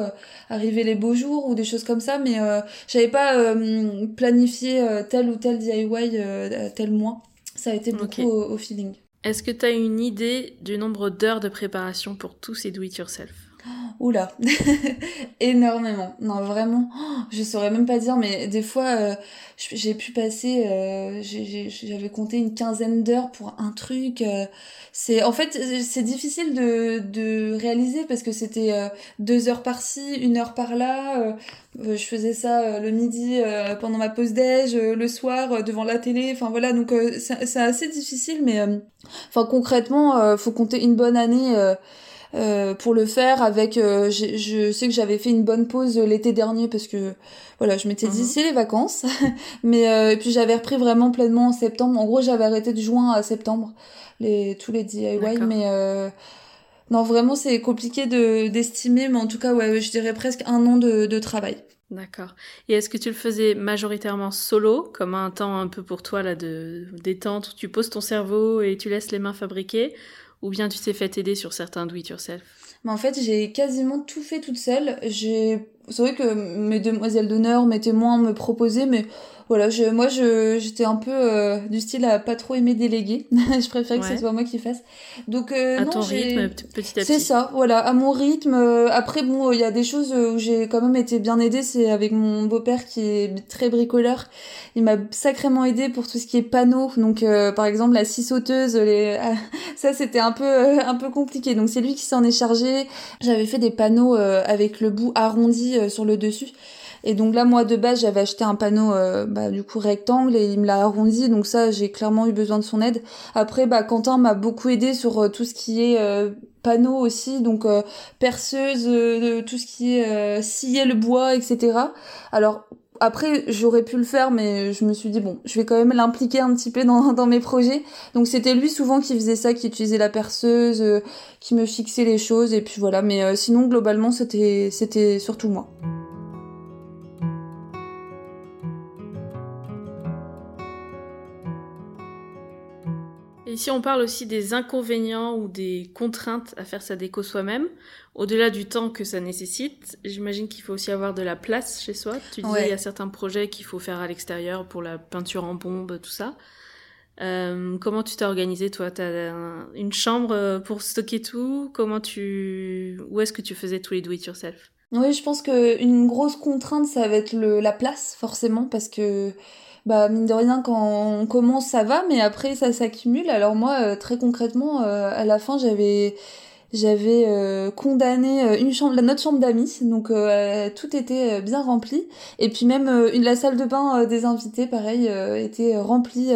arriver les beaux jours ou des choses comme ça. Mais j'avais pas planifié tel ou tel DIY tel mois. Ça a été beaucoup au, feeling. Est-ce que tu as une idée du nombre d'heures de préparation pour tous ces do-it-yourself Oula, énormément. Non, vraiment, je saurais même pas dire, mais des fois, euh, j'ai pu passer, euh, j'avais compté une quinzaine d'heures pour un truc. Euh, c'est, en fait, c'est difficile de, de réaliser parce que c'était deux heures par-ci, une heure par-là. je faisais ça le midi pendant ma pause déj, le soir devant la télé. Enfin voilà, donc c'est assez difficile, mais enfin concrètement, faut compter une bonne année euh, pour le faire avec euh, je sais que j'avais fait une bonne pause l'été dernier parce que voilà je m'étais dit mhm. c'est les vacances. Mais euh, et puis j'avais repris vraiment pleinement en septembre. En gros j'avais arrêté de juin à septembre les tous les DIY mais non vraiment c'est compliqué de d'estimer mais en tout cas ouais je dirais presque un an de, de travail. D'accord. Et est-ce que tu le faisais majoritairement solo, comme un temps un peu pour toi là de détente où tu poses ton cerveau et tu laisses les mains fabriquer, ou bien tu t'es fait aider sur certains do-it-yourself Mais en fait, j'ai quasiment tout fait toute seule. J'ai... C'est vrai que mes demoiselles d'honneur, mes témoins me proposaient, mais voilà, je, moi je, j'étais un peu euh, du style à pas trop aimer déléguer. je préfère que ce soit moi qui fasse. Donc euh, à ton rythme, petit à petit. C'est ça, voilà, à mon rythme. Euh, après bon, il y a des choses où j'ai quand même été bien aidée, c'est avec mon beau-père qui est très bricoleur. Il m'a sacrément aidé pour tout ce qui est panneaux. Donc par exemple la scie sauteuse, les... ça c'était un peu un peu compliqué. Donc c'est lui qui s'en est chargé. J'avais fait des panneaux avec le bout arrondi sur le dessus. Et donc là, moi de base, j'avais acheté un panneau euh, bah, du coup rectangle et il me l'a arrondi. Donc ça, j'ai clairement eu besoin de son aide. Après, bah Quentin m'a beaucoup aidé sur euh, tout ce qui est euh, panneau aussi, donc perceuse, tout ce qui est scier le bois, etc. Alors après, j'aurais pu le faire, mais je me suis dit, bon, je vais quand même l'impliquer un petit peu dans, mes projets. Donc c'était lui souvent qui faisait ça, qui utilisait la perceuse, qui me fixait les choses, et puis voilà. Mais sinon, globalement, c'était surtout moi. Si on parle aussi des inconvénients ou des contraintes à faire sa déco soi-même, au-delà du temps que ça nécessite, j'imagine qu'il faut aussi avoir de la place chez soi. Tu disais qu'il y a certains projets qu'il faut faire à l'extérieur pour la peinture en bombe, tout ça. Euh, comment tu t'es organisé toi? T'as une chambre pour stocker tout? Comment tu Où est-ce que tu faisais tous les do it yourself? Oui, je pense que une grosse contrainte ça va être le, la place forcément parce que bah mine de rien quand on commence ça va mais après ça s'accumule. Alors moi euh, très concrètement euh, à la fin j'avais j'avais euh, condamné une chambre notre chambre d'amis. Donc tout était bien rempli. Et puis même la salle de bain des invités pareil était remplie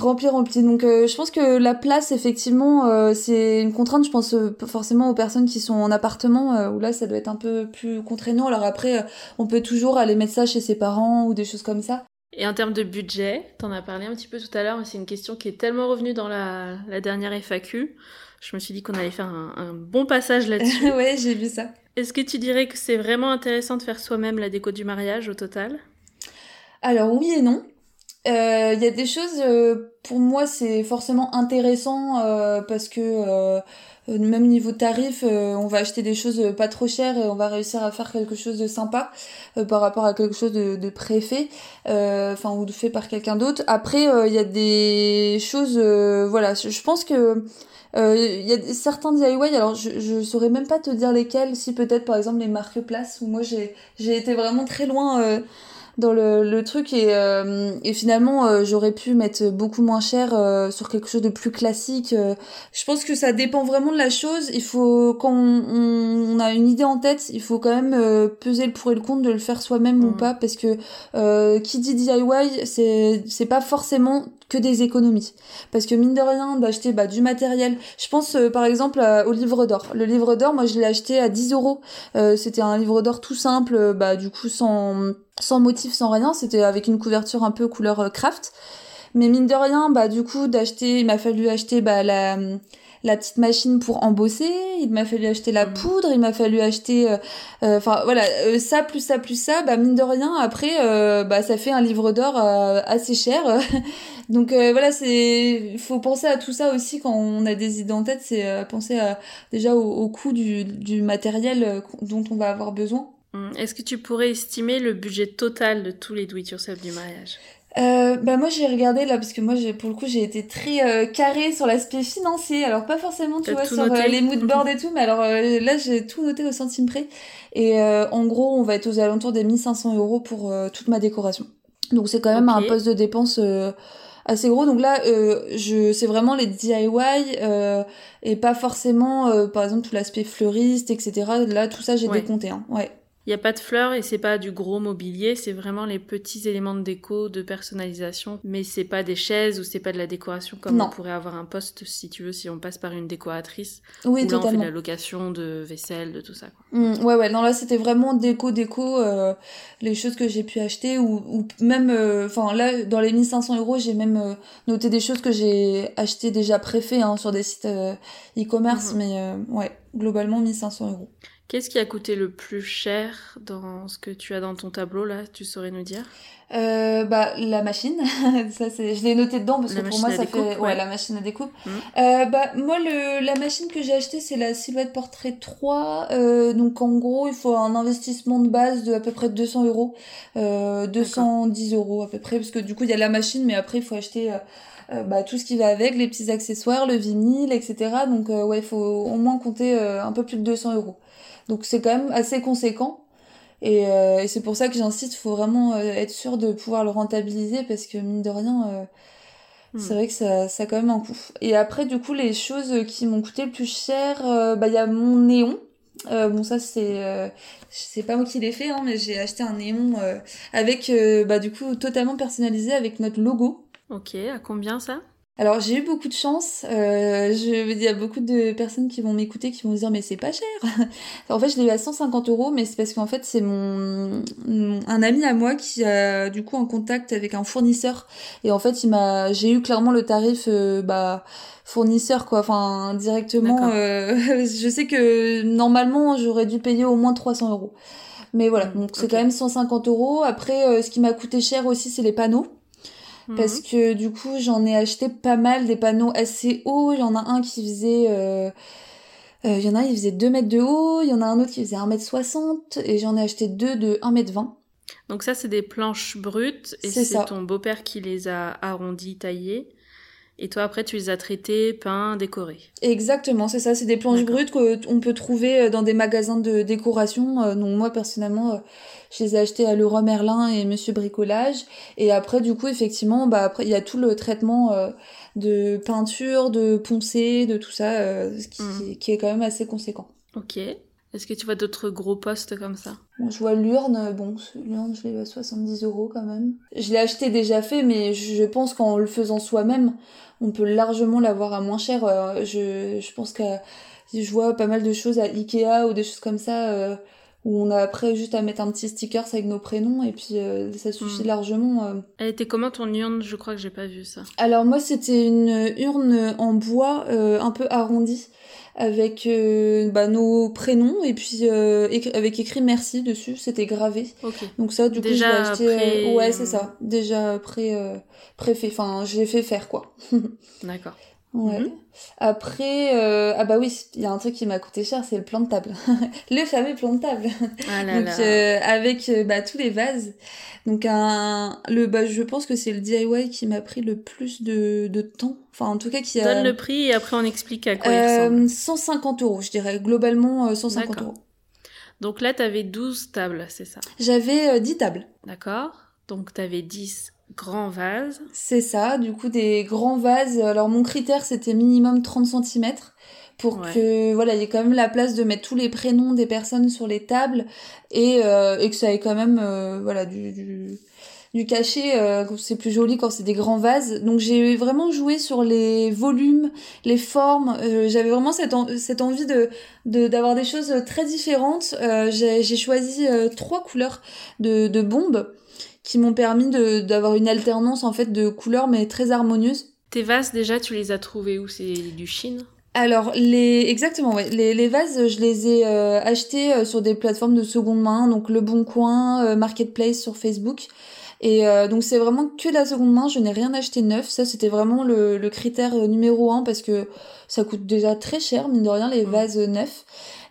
remplie remplie donc je pense que la place effectivement c'est une contrainte je pense forcément aux personnes qui sont en appartement où là ça doit être un peu plus contraignant alors après on peut toujours aller mettre ça chez ses parents ou des choses comme ça et en termes de budget, t'en as parlé un petit peu tout à l'heure, mais c'est une question qui est tellement revenue dans la, dernière FAQ. Je me suis dit qu'on allait faire un, bon passage là-dessus. ouais, j'ai vu ça. Est-ce que tu dirais que c'est vraiment intéressant de faire soi-même la déco du mariage au total? Alors oui et non. Il euh, y a des choses, euh, pour moi, c'est forcément intéressant euh, parce que euh, même niveau tarif, euh, on va acheter des choses pas trop chères et on va réussir à faire quelque chose de sympa par rapport à quelque chose de, de préfet, enfin ou de fait par quelqu'un d'autre. Après, il y a des choses, voilà, je pense que il y a certains DIY, alors je, je saurais même pas te dire lesquels, si peut-être par exemple les marque-places, où moi j'ai j'ai été vraiment très loin dans le, le truc et, euh, et finalement euh, j'aurais pu mettre beaucoup moins cher euh, sur quelque chose de plus classique. Je pense que ça dépend vraiment de la chose. Il faut quand on, on a une idée en tête, il faut quand même peser le pour et le contre de le faire soi-même ou mm. pas parce que qui dit DIY c'est c'est pas forcément que des économies. Parce que mine de rien, d'acheter bah, du matériel. Je pense euh, par exemple au livre d'or. Le livre d'or, moi je l'ai acheté à 10 euros. Euh, c'était un livre d'or tout simple, bah du coup sans sans motif, sans rien. C'était avec une couverture un peu couleur craft. Mais mine de rien, bah du coup d'acheter, il m'a fallu acheter bah la la petite machine pour embosser, il m'a fallu acheter la mm. poudre, il m'a fallu acheter, euh, euh, enfin voilà, euh, ça plus ça plus ça, bah mine de rien, après, bah ça fait un livre d'or assez cher. Donc voilà, c'est, faut penser à tout ça aussi quand on a des idées en tête, c'est penser à, déjà au, au coût du, du matériel dont on va avoir besoin. Mm. Est-ce que tu pourrais estimer le budget total de tous les do it yourself du mariage? Euh, bah moi j'ai regardé là parce que moi j'ai pour le coup j'ai été très euh, carré sur l'aspect financier. Alors pas forcément tu vois sur euh, les mood boards et tout mais alors euh, là j'ai tout noté au centime près. Et en gros on va être aux alentours des 1500 euros pour toute ma décoration. Donc c'est quand même un poste de dépense assez gros. Donc là je c'est vraiment les DIY et pas forcément par exemple tout l'aspect fleuriste etc là tout ça j'ai décompté hein. ouais il n'y a pas de fleurs et c'est pas du gros mobilier, c'est vraiment les petits éléments de déco, de personnalisation, mais c'est pas des chaises ou c'est pas de la décoration comme on pourrait avoir un poste si tu veux, si on passe par une décoratrice. Oui, là, on fait de la location de vaisselle, de tout ça. Quoi. Mmh, ouais, ouais, non, là c'était vraiment déco, déco, euh, les choses que j'ai pu acheter ou, ou même, euh, enfin là, dans les 1500 euros, j'ai même euh, noté des choses que j'ai achetées déjà préfait hein, sur des sites e-commerce, mmh. mais ouais, globalement 1500 euros. Qu'est-ce qui a coûté le plus cher dans ce que tu as dans ton tableau là Tu saurais nous dire? Euh, bah la machine ça c'est je l'ai noté dedans parce que pour moi ça fait ouais. la machine à découpe mmh. euh, bah moi le la machine que j'ai acheté c'est la Silhouette Portrait 3 euh, donc en gros il faut un investissement de base de à peu près 200 euros euh, 210 euros à peu près parce que du coup il y a la machine mais après il faut acheter euh, euh, bah, tout ce qui va avec, les petits accessoires, le vinyle, etc. Donc ouais, il faut au moins compter un peu plus de 200 euros. Donc c'est quand même assez conséquent. Et, euh, et c'est pour ça que j'insiste, il faut vraiment euh, être sûr de pouvoir le rentabiliser parce que mine de rien, euh, hmm. c'est vrai que ça, ça a quand même un coût. Et après, du coup, les choses qui m'ont coûté le plus cher, bah il y a mon néon. bon ça c'est c'est pas moi qui l'ai fait hein, mais j'ai acheté un néon avec bah du coup totalement personnalisé avec notre logo. Ok, à combien ça? Alors j'ai eu beaucoup de chance. Euh, je, il y a beaucoup de personnes qui vont m'écouter qui vont me dire mais c'est pas cher. en fait je l'ai eu à 150 euros mais c'est parce qu'en fait c'est mon, un ami à moi qui a du coup en contact avec un fournisseur. Et en fait il m'a j'ai eu clairement le tarif euh, bah fournisseur quoi. Enfin directement euh, je sais que normalement j'aurais dû payer au moins 300 euros. Mais voilà mmh, donc c'est quand même 150 euros. Après ce qui m'a coûté cher aussi c'est les panneaux parce mhm. que du coup j'en ai acheté pas mal des panneaux assez hauts. Il y en a un qui faisait... Euh, euh, il y en a un, il faisait 2 mètres de haut, il y en a un autre qui faisait 1 mètre 60 et j'en ai acheté deux de 1 mètre 20. Donc ça, c'est des planches brutes et c'est ton beau-père qui les a arrondies, taillées. Et toi, après, tu les as traitées, peints, décorées. Exactement, c'est ça. C'est des planches brutes qu'on peut trouver euh, dans des magasins de décoration. Euh, donc moi, personnellement, euh, je les ai achetées à Leroy Merlin et Monsieur Bricolage. Et après, du coup, effectivement, bah après, il y a tout le traitement de peinture, de poncé, de tout ça, qui, mmh. qui est quand même assez conséquent. Ok. Est-ce que tu vois d'autres gros postes comme ça? Bon, Je vois l'urne, bon, l'urne je l'ai à 70 euros quand même. Je l'ai acheté déjà fait, mais je pense qu'en le faisant soi-même, on peut largement l'avoir à moins cher. Euh, je, je pense que je vois pas mal de choses à Ikea ou des choses comme ça euh, où on a après juste à mettre un petit sticker avec nos prénoms et puis euh, ça suffit hmm. largement. Elle était comment ton urne? Je crois que j'ai pas vu ça. Alors moi c'était une urne en bois un peu arrondie avec euh, bah, nos prénoms et puis euh, avec écrit merci dessus, c'était gravé. Donc ça, du coup, j'ai acheté. Euh, ouais, c'est ça. Déjà pré préfet. Enfin, j'ai fait faire quoi. D'accord. Ouais. Mhm. Après, euh, ah bah oui, il y a un truc qui m'a coûté cher, c'est le plan de table. le fameux plan de table. Ah là Donc, euh, avec euh, bah, tous les vases. Donc un, le, bah, je pense que c'est le DIY qui m'a pris le plus de, de temps. Enfin, en tout cas, qui a... Donne le prix et après on explique à quoi il ressemble. 150 euros, je dirais. Globalement, 150 euros. Donc là, t'avais 12 tables, c'est ça? J'avais 10 tables. D'accord. Donc t'avais 10 grands vases. C'est ça, du coup des grands vases. Alors mon critère c'était minimum 30 cm pour que voilà, il y ait quand même la place de mettre tous les prénoms des personnes sur les tables et, euh, et que ça ait quand même euh, voilà du, du du cachet, euh, c'est plus joli quand c'est des grands vases. Donc j'ai vraiment joué sur les volumes, les formes. J'avais vraiment cette, cette envie de d'avoir des choses très différentes. J'ai choisi trois couleurs de, de bombes qui m'ont permis d'avoir une alternance en fait de couleurs mais très harmonieuse. Tes vases déjà, tu les as trouvés où? C'est du Chine? Alors les exactement ouais les, les vases je les ai achetés sur des plateformes de seconde main donc Le Bon Coin, Marketplace sur Facebook et euh, donc c'est vraiment que de la seconde main, je n'ai rien acheté neuf. Ça c'était vraiment le, le, critère euh, numéro un parce que ça coûte déjà très cher, mine de rien, les mm. vases neufs.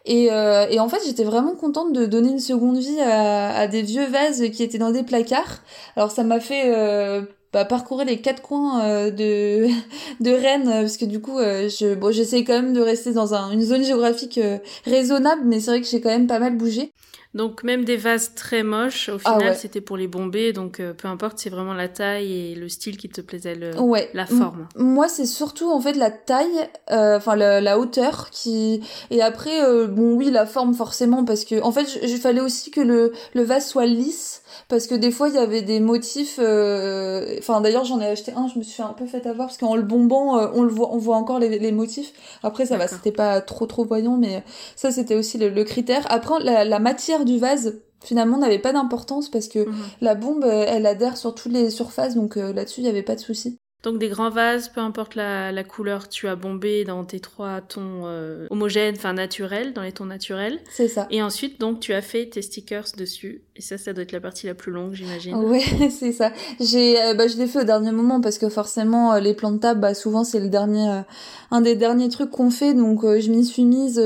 Et, euh, et, en fait, j'étais vraiment contente de donner une seconde vie à, à, des vieux vases qui étaient dans des placards. Alors ça m'a fait euh, bah, parcourir les quatre coins euh, de de Rennes parce que du coup, je bon, j'essaie quand même de rester dans un, une zone géographique raisonnable, mais c'est vrai que j'ai quand même pas mal bougé. Donc même des vases très moches, au ah final c'était pour les bomber, donc euh, peu importe, c'est vraiment la taille et le style qui te plaisait, le, la forme. moi c'est surtout en fait la taille, euh, enfin la, hauteur qui et après euh, bon oui la forme forcément parce que en fait il fallait aussi que le le vase soit lisse parce que des fois il y avait des motifs enfin d'ailleurs j'en ai acheté un je me suis un peu fait avoir parce qu'en le bombant on le voit on voit encore les, les motifs. Après ça va c'était pas trop trop voyant mais ça c'était aussi le, critère. Après la, la matière du vase finalement n'avait pas d'importance parce que mhm. la bombe elle adhère sur toutes les surfaces donc euh, là-dessus il y avait pas de souci donc des grands vases, peu importe la, la couleur, tu as bombé dans tes trois tons euh, homogènes, enfin naturels, dans les tons naturels. C'est ça. Et ensuite, donc, tu as fait tes stickers dessus. Et ça, ça doit être la partie la plus longue, j'imagine. Oui, c'est ça. J'ai, euh, bah, je l'ai fait au dernier moment parce que forcément, euh, les plans de table, bah, souvent, c'est le dernier, un des derniers trucs qu'on fait. Donc, je m'y suis mise,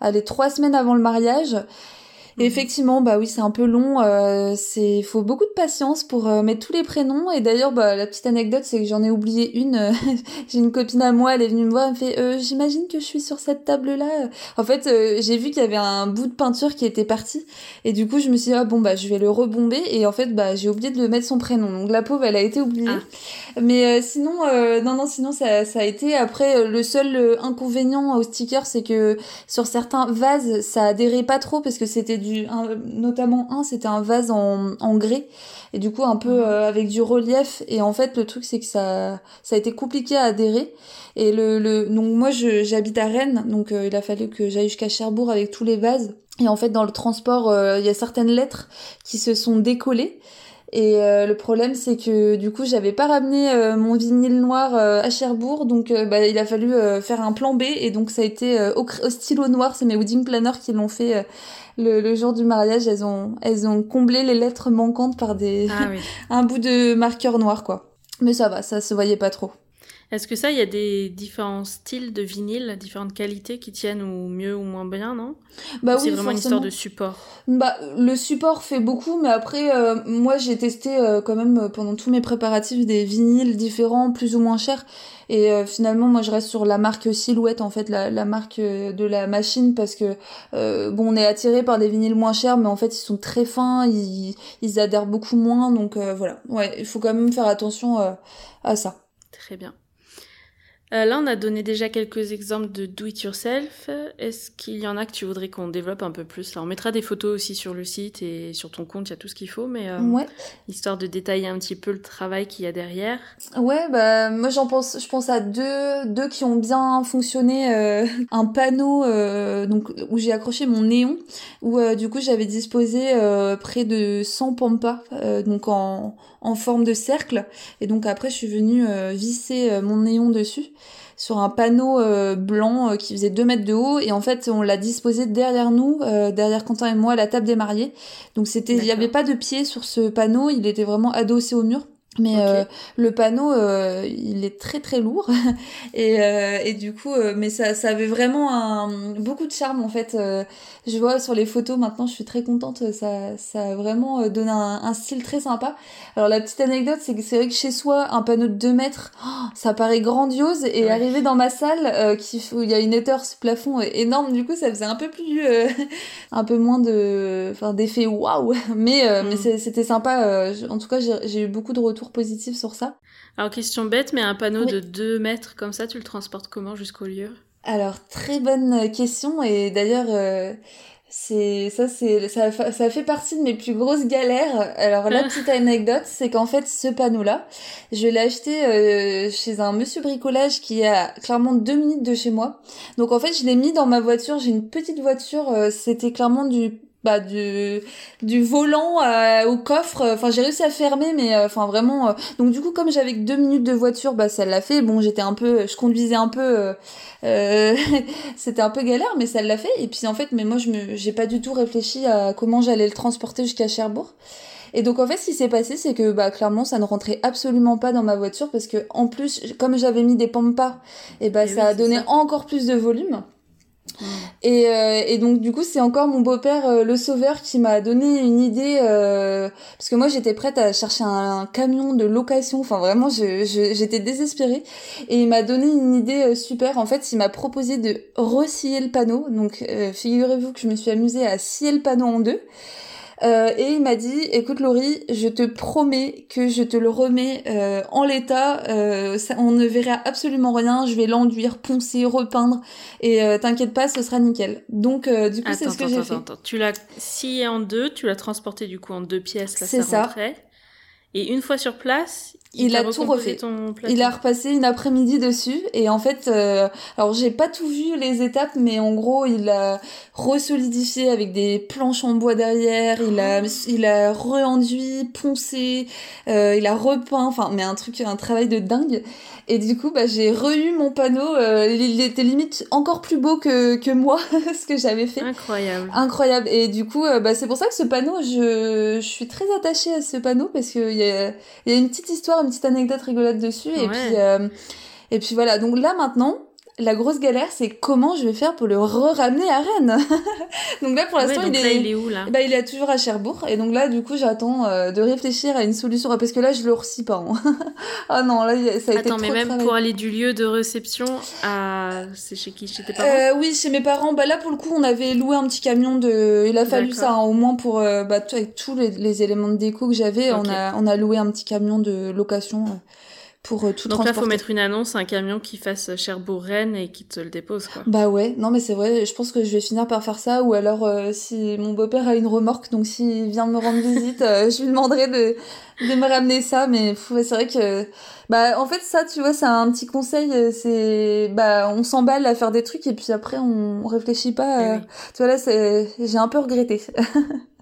allez, trois semaines avant le mariage. Mhm. effectivement, bah oui, c'est un peu long. Euh, c'est, faut beaucoup de patience pour euh, mettre tous les prénoms. Et d'ailleurs, bah la petite anecdote, c'est que j'en ai oublié une. j'ai une copine à moi, elle est venue me voir, elle me fait, euh, j'imagine que je suis sur cette table-là. En fait, euh, j'ai vu qu'il y avait un bout de peinture qui était parti, et du coup, je me suis dit, ah bon bah je vais le rebomber. Et en fait, bah j'ai oublié de le mettre son prénom. Donc la pauvre, elle a été oubliée. Ah. Mais sinon, non non, sinon ça, ça a été. Après, le seul inconvénient au sticker, c'est que sur certains vases, ça adhérait pas trop parce que c'était du notamment un, c'était un vase en, en grès et du coup un peu mhm. euh, avec du relief. Et en fait, le truc c'est que ça, ça a été compliqué à adhérer. Et le, le donc moi j'habite à Rennes, donc euh, il a fallu que j'aille jusqu'à Cherbourg avec tous les vases. Et en fait, dans le transport, euh, il y a certaines lettres qui se sont décollées. Et le problème, c'est que du coup, j'avais pas ramené mon vinyle noir à Cherbourg, donc bah, il a fallu faire un plan B. Et donc, ça a été au, au, stylo noir. C'est mes wedding planners qui l'ont fait le, jour du mariage, elles ont, elles ont comblé les lettres manquantes par des ah un bout de marqueur noir, quoi. Mais ça va, ça se voyait pas trop. Est-ce que ça, il y a des différents styles de vinyle, différentes qualités qui tiennent ou mieux ou moins bien, non? Bah oui, C'est vraiment une histoire de support? Bah le support fait beaucoup, mais après euh, moi j'ai testé euh, quand même euh, pendant tous mes préparatifs des vinyles différents, plus ou moins chers. Et finalement, moi, je reste sur la marque Silhouette, en fait, la, la marque de la machine, parce que bon, on est attiré par des vinyles moins chers, mais en fait, ils sont très fins, ils, ils adhèrent beaucoup moins, donc voilà. Ouais, il faut quand même faire attention à ça. Très bien. Euh, là, on a donné déjà quelques exemples de do it yourself. Est-ce qu'il y en a que tu voudrais qu'on développe un peu plus? Là, on mettra des photos aussi sur le site et sur ton compte, il y a tout ce qu'il faut, mais euh, histoire de détailler un petit peu le travail qu'il y a derrière. Ouais, bah moi j'en pense, je pense à deux, deux qui ont bien fonctionné. Euh, un panneau donc où j'ai accroché mon néon, où du coup j'avais disposé près de 100 pampas, donc en en forme de cercle. Et donc après, je suis venue euh, visser euh, mon néon dessus sur un panneau euh, blanc qui faisait 2 mètres de haut et en fait on l'a disposé derrière nous, derrière Quentin et moi à la table des mariés. Donc c'était, il n'y avait pas de pied sur ce panneau, il était vraiment adossé au mur. Mais euh, le panneau, euh, il est très très lourd et, euh, et du coup, mais ça, ça avait vraiment un, beaucoup de charme en fait. je vois sur les photos maintenant, je suis très contente. Ça, ça a vraiment donné un, un style très sympa. Alors la petite anecdote, c'est que c'est vrai que chez soi, un panneau de 2 mètres, oh, ça paraît grandiose et arriver dans ma salle, qui, où il y a une hauteur, ce plafond énorme, du coup, ça faisait un peu plus, un peu moins de, enfin d'effet waouh. Mais mais mm. c'était sympa. en tout cas, j'ai eu beaucoup de retours positif sur ça. Alors, question bête, mais un panneau de 2 mètres comme ça, tu le transportes comment jusqu'au lieu? Alors, très bonne question. Et d'ailleurs, euh, c'est ça c'est ça, ça fait partie de mes plus grosses galères. Alors la petite anecdote, c'est qu'en fait ce panneau là, je l'ai acheté euh, chez un monsieur bricolage qui est à clairement deux minutes de chez moi. Donc en fait, je l'ai mis dans ma voiture, j'ai une petite voiture, euh, c'était clairement du bah du du volant euh, au coffre enfin j'ai réussi à fermer mais enfin vraiment donc du coup comme j'avais que deux minutes de voiture bah ça l'a fait bon j'étais un peu je conduisais un peu euh, c'était un peu galère, mais ça l'a fait. Et puis en fait, mais moi, je me, j'ai pas du tout réfléchi à comment j'allais le transporter jusqu'à Cherbourg. Et donc en fait, ce qui s'est passé, c'est que bah clairement, ça ne rentrait absolument pas dans ma voiture parce que en plus, comme j'avais mis des pampas, et bah ça a donné encore plus de volume. Et, euh, et, donc du coup c'est encore mon beau-père euh, le sauveur qui m'a donné une idée euh, parce que moi j'étais prête à chercher un, camion de location. Enfin vraiment je, j'étais désespérée. Et il m'a donné une idée super. En fait il m'a proposé de rescier le panneau. Donc figurez-vous que je me suis amusée à scier le panneau en deux euh, et il m'a dit, écoute Laurie, je te promets que je te le remets euh, en l'état. Euh, on ne verra absolument rien. Je vais l'enduire, poncer, repeindre. Et t'inquiète pas, ce sera nickel. Donc du coup, c'est ce que j'ai fait. Attends, tu l'as scié en deux, tu l'as transporté du coup en deux pièces. Là, c'est ça. Et une fois sur place, il, a tout refait. Il a repassé une après-midi dessus et en fait, euh, alors j'ai pas tout vu les étapes, mais en gros, il a resolidifié avec des planches en bois derrière. Il a, oh. il a re-enduit, poncé, euh, il a repeint. Enfin, mais un truc, un travail de dingue. Et du coup, bah, j'ai re-eu mon panneau. Euh, il était limite encore plus beau que, que moi, ce que j'avais fait. Incroyable. Incroyable. Et du coup, euh, bah, c'est pour ça que ce panneau, je, je suis très attachée à ce panneau parce qu'il y a, y a une petite histoire, une petite anecdote rigolote dessus. Et puis, euh, et puis voilà. Donc là, maintenant, la grosse galère, c'est comment je vais faire pour le re-ramener à Rennes. donc là, pour l'instant, il, est... il est où là bah, il est toujours à Cherbourg. Et donc là, du coup, j'attends euh, de réfléchir à une solution. Parce que là, je le reçois pas. Hein. ah non, là, ça a été Attends, mais même pour aller du lieu de réception à... C'est chez qui? Chez tes parents? Euh, Oui, chez mes parents. Bah là, pour le coup, on avait loué un petit camion de... Il a fallu ça, hein, au moins pour... Euh, bah, avec tous les, éléments de déco que j'avais, on, a, on a loué un petit camion de location pour euh, tout Donc là, faut mettre une annonce, un camion qui fasse Cherbourg-Rennes et qui te le dépose, quoi. Bah ouais, non mais c'est vrai, je pense que je vais finir par faire ça, ou alors euh, si mon beau-père a une remorque, donc s'il vient me rendre visite, euh, je lui demanderai de, de me ramener ça, mais c'est vrai que... Bah en fait ça, tu vois, c'est un petit conseil, c'est... Bah on s'emballe à faire des trucs et puis après on, réfléchit pas. Eh tu vois là, c'est... j'ai un peu regretté.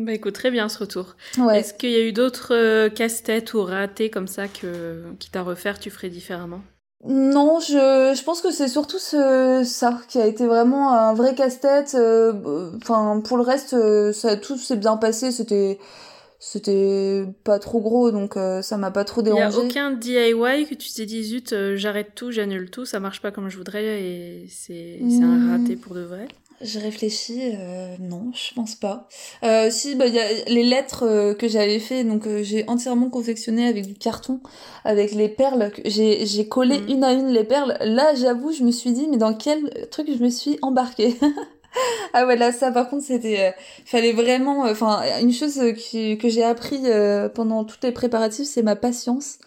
Bah écoute, très bien ce retour. Est-ce qu'il y a eu d'autres euh, casse-têtes ou ratés comme ça que, qui t'a refaire, tu ferais différemment? Non, je, je pense que c'est surtout ce, ça qui a été vraiment un vrai casse-tête. Euh, enfin, pour le reste, euh, ça tout s'est bien passé. C'était, c'était pas trop gros, donc ça m'a pas trop dérangé. Il y a aucun DIY que tu t'es dit zut, j'arrête tout, j'annule tout, ça marche pas comme je voudrais et c'est, c'est un hmm. raté pour de vrai? Je réfléchis, euh, non, je pense pas. Euh, si, bah, y a les lettres euh, que j'avais fait, donc euh, j'ai entièrement confectionné avec du carton, avec les perles. J'ai, j'ai collé mm. une à une les perles. Là, j'avoue, je me suis dit, mais dans quel truc je me suis embarquée? Ah ouais, là, ça, par contre, c'était... fallait vraiment... Enfin, une chose qui, que j'ai appris pendant toutes les préparatifs, c'est ma patience.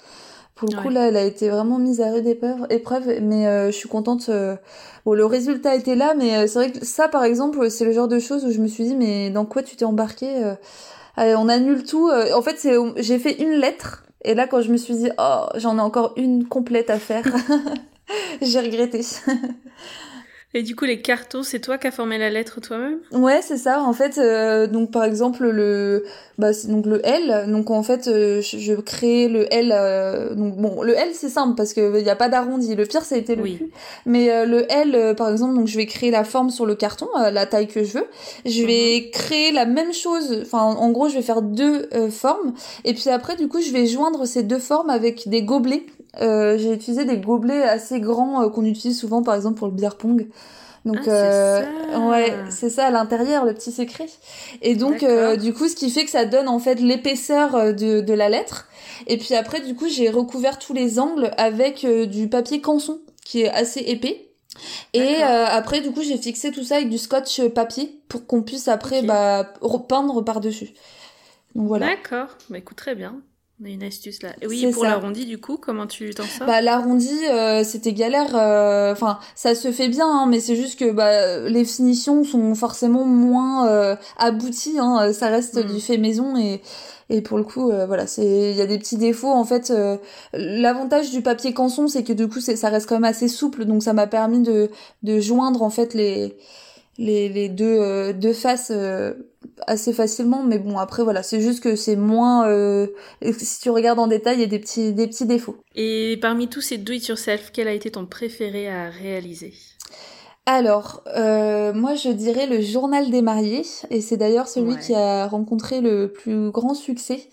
Pour le coup, là, elle a été vraiment mise à rude épreuve, épreuve mais euh, je suis contente. Euh, bon, le résultat était là, mais euh, c'est vrai que ça, par exemple, c'est le genre de choses où je me suis dit, mais dans quoi tu t'es embarqué Allez, on annule tout. en fait, c'est, j'ai fait une lettre, et là, quand je me suis dit, oh, j'en ai encore une complète à faire, j'ai regretté. Et du coup, les cartons, c'est toi qui as formé la lettre toi-même? Ouais, c'est ça. En fait, euh, donc par exemple le, bah, donc le L. Donc en fait, euh, je, crée le L. Euh, donc bon, le L c'est simple parce que il y a pas d'arrondi. Le pire, ça a été le oui. Mais le L, par exemple, donc je vais créer la forme sur le carton, la taille que je veux. Je vais mhm. créer la même chose. Enfin, en gros, je vais faire deux formes. Et puis après, du coup, je vais joindre ces deux formes avec des gobelets euh, j'ai utilisé des gobelets assez grands euh, qu'on utilise souvent par exemple pour le beer pong. Donc ah, euh, ouais, c'est ça à l'intérieur le petit secret. Et donc du coup ce qui fait que ça donne en fait l'épaisseur de, de la lettre. Et puis après du coup j'ai recouvert tous les angles avec du papier canson qui est assez épais. Et après du coup j'ai fixé tout ça avec du scotch papier pour qu'on puisse après bah repeindre par dessus. Donc voilà. D'accord, bah écoute très bien. On a une astuce là. Et oui, pour l'arrondi, du coup, comment tu t'en sors? Bah l'arrondi, euh, c'était galère. euh, Enfin, ça se fait bien, hein, mais c'est juste que bah, les finitions sont forcément moins euh, abouties. Hein, ça reste Mm. du fait maison et et pour le coup, euh, voilà, c'est il y a des petits défauts. En fait, euh, l'avantage du papier canson, c'est que du coup, c'est ça reste quand même assez souple, donc ça m'a permis de de joindre en fait les les, les deux, euh, deux faces euh, assez facilement mais bon après voilà c'est juste que c'est moins euh, si tu regardes en détail il y a des petits des petits défauts. Et parmi tous ces do it yourself, quel a été ton préféré à réaliser? Alors euh, moi je dirais le journal des mariés et c'est d'ailleurs celui Ouais. qui a rencontré le plus grand succès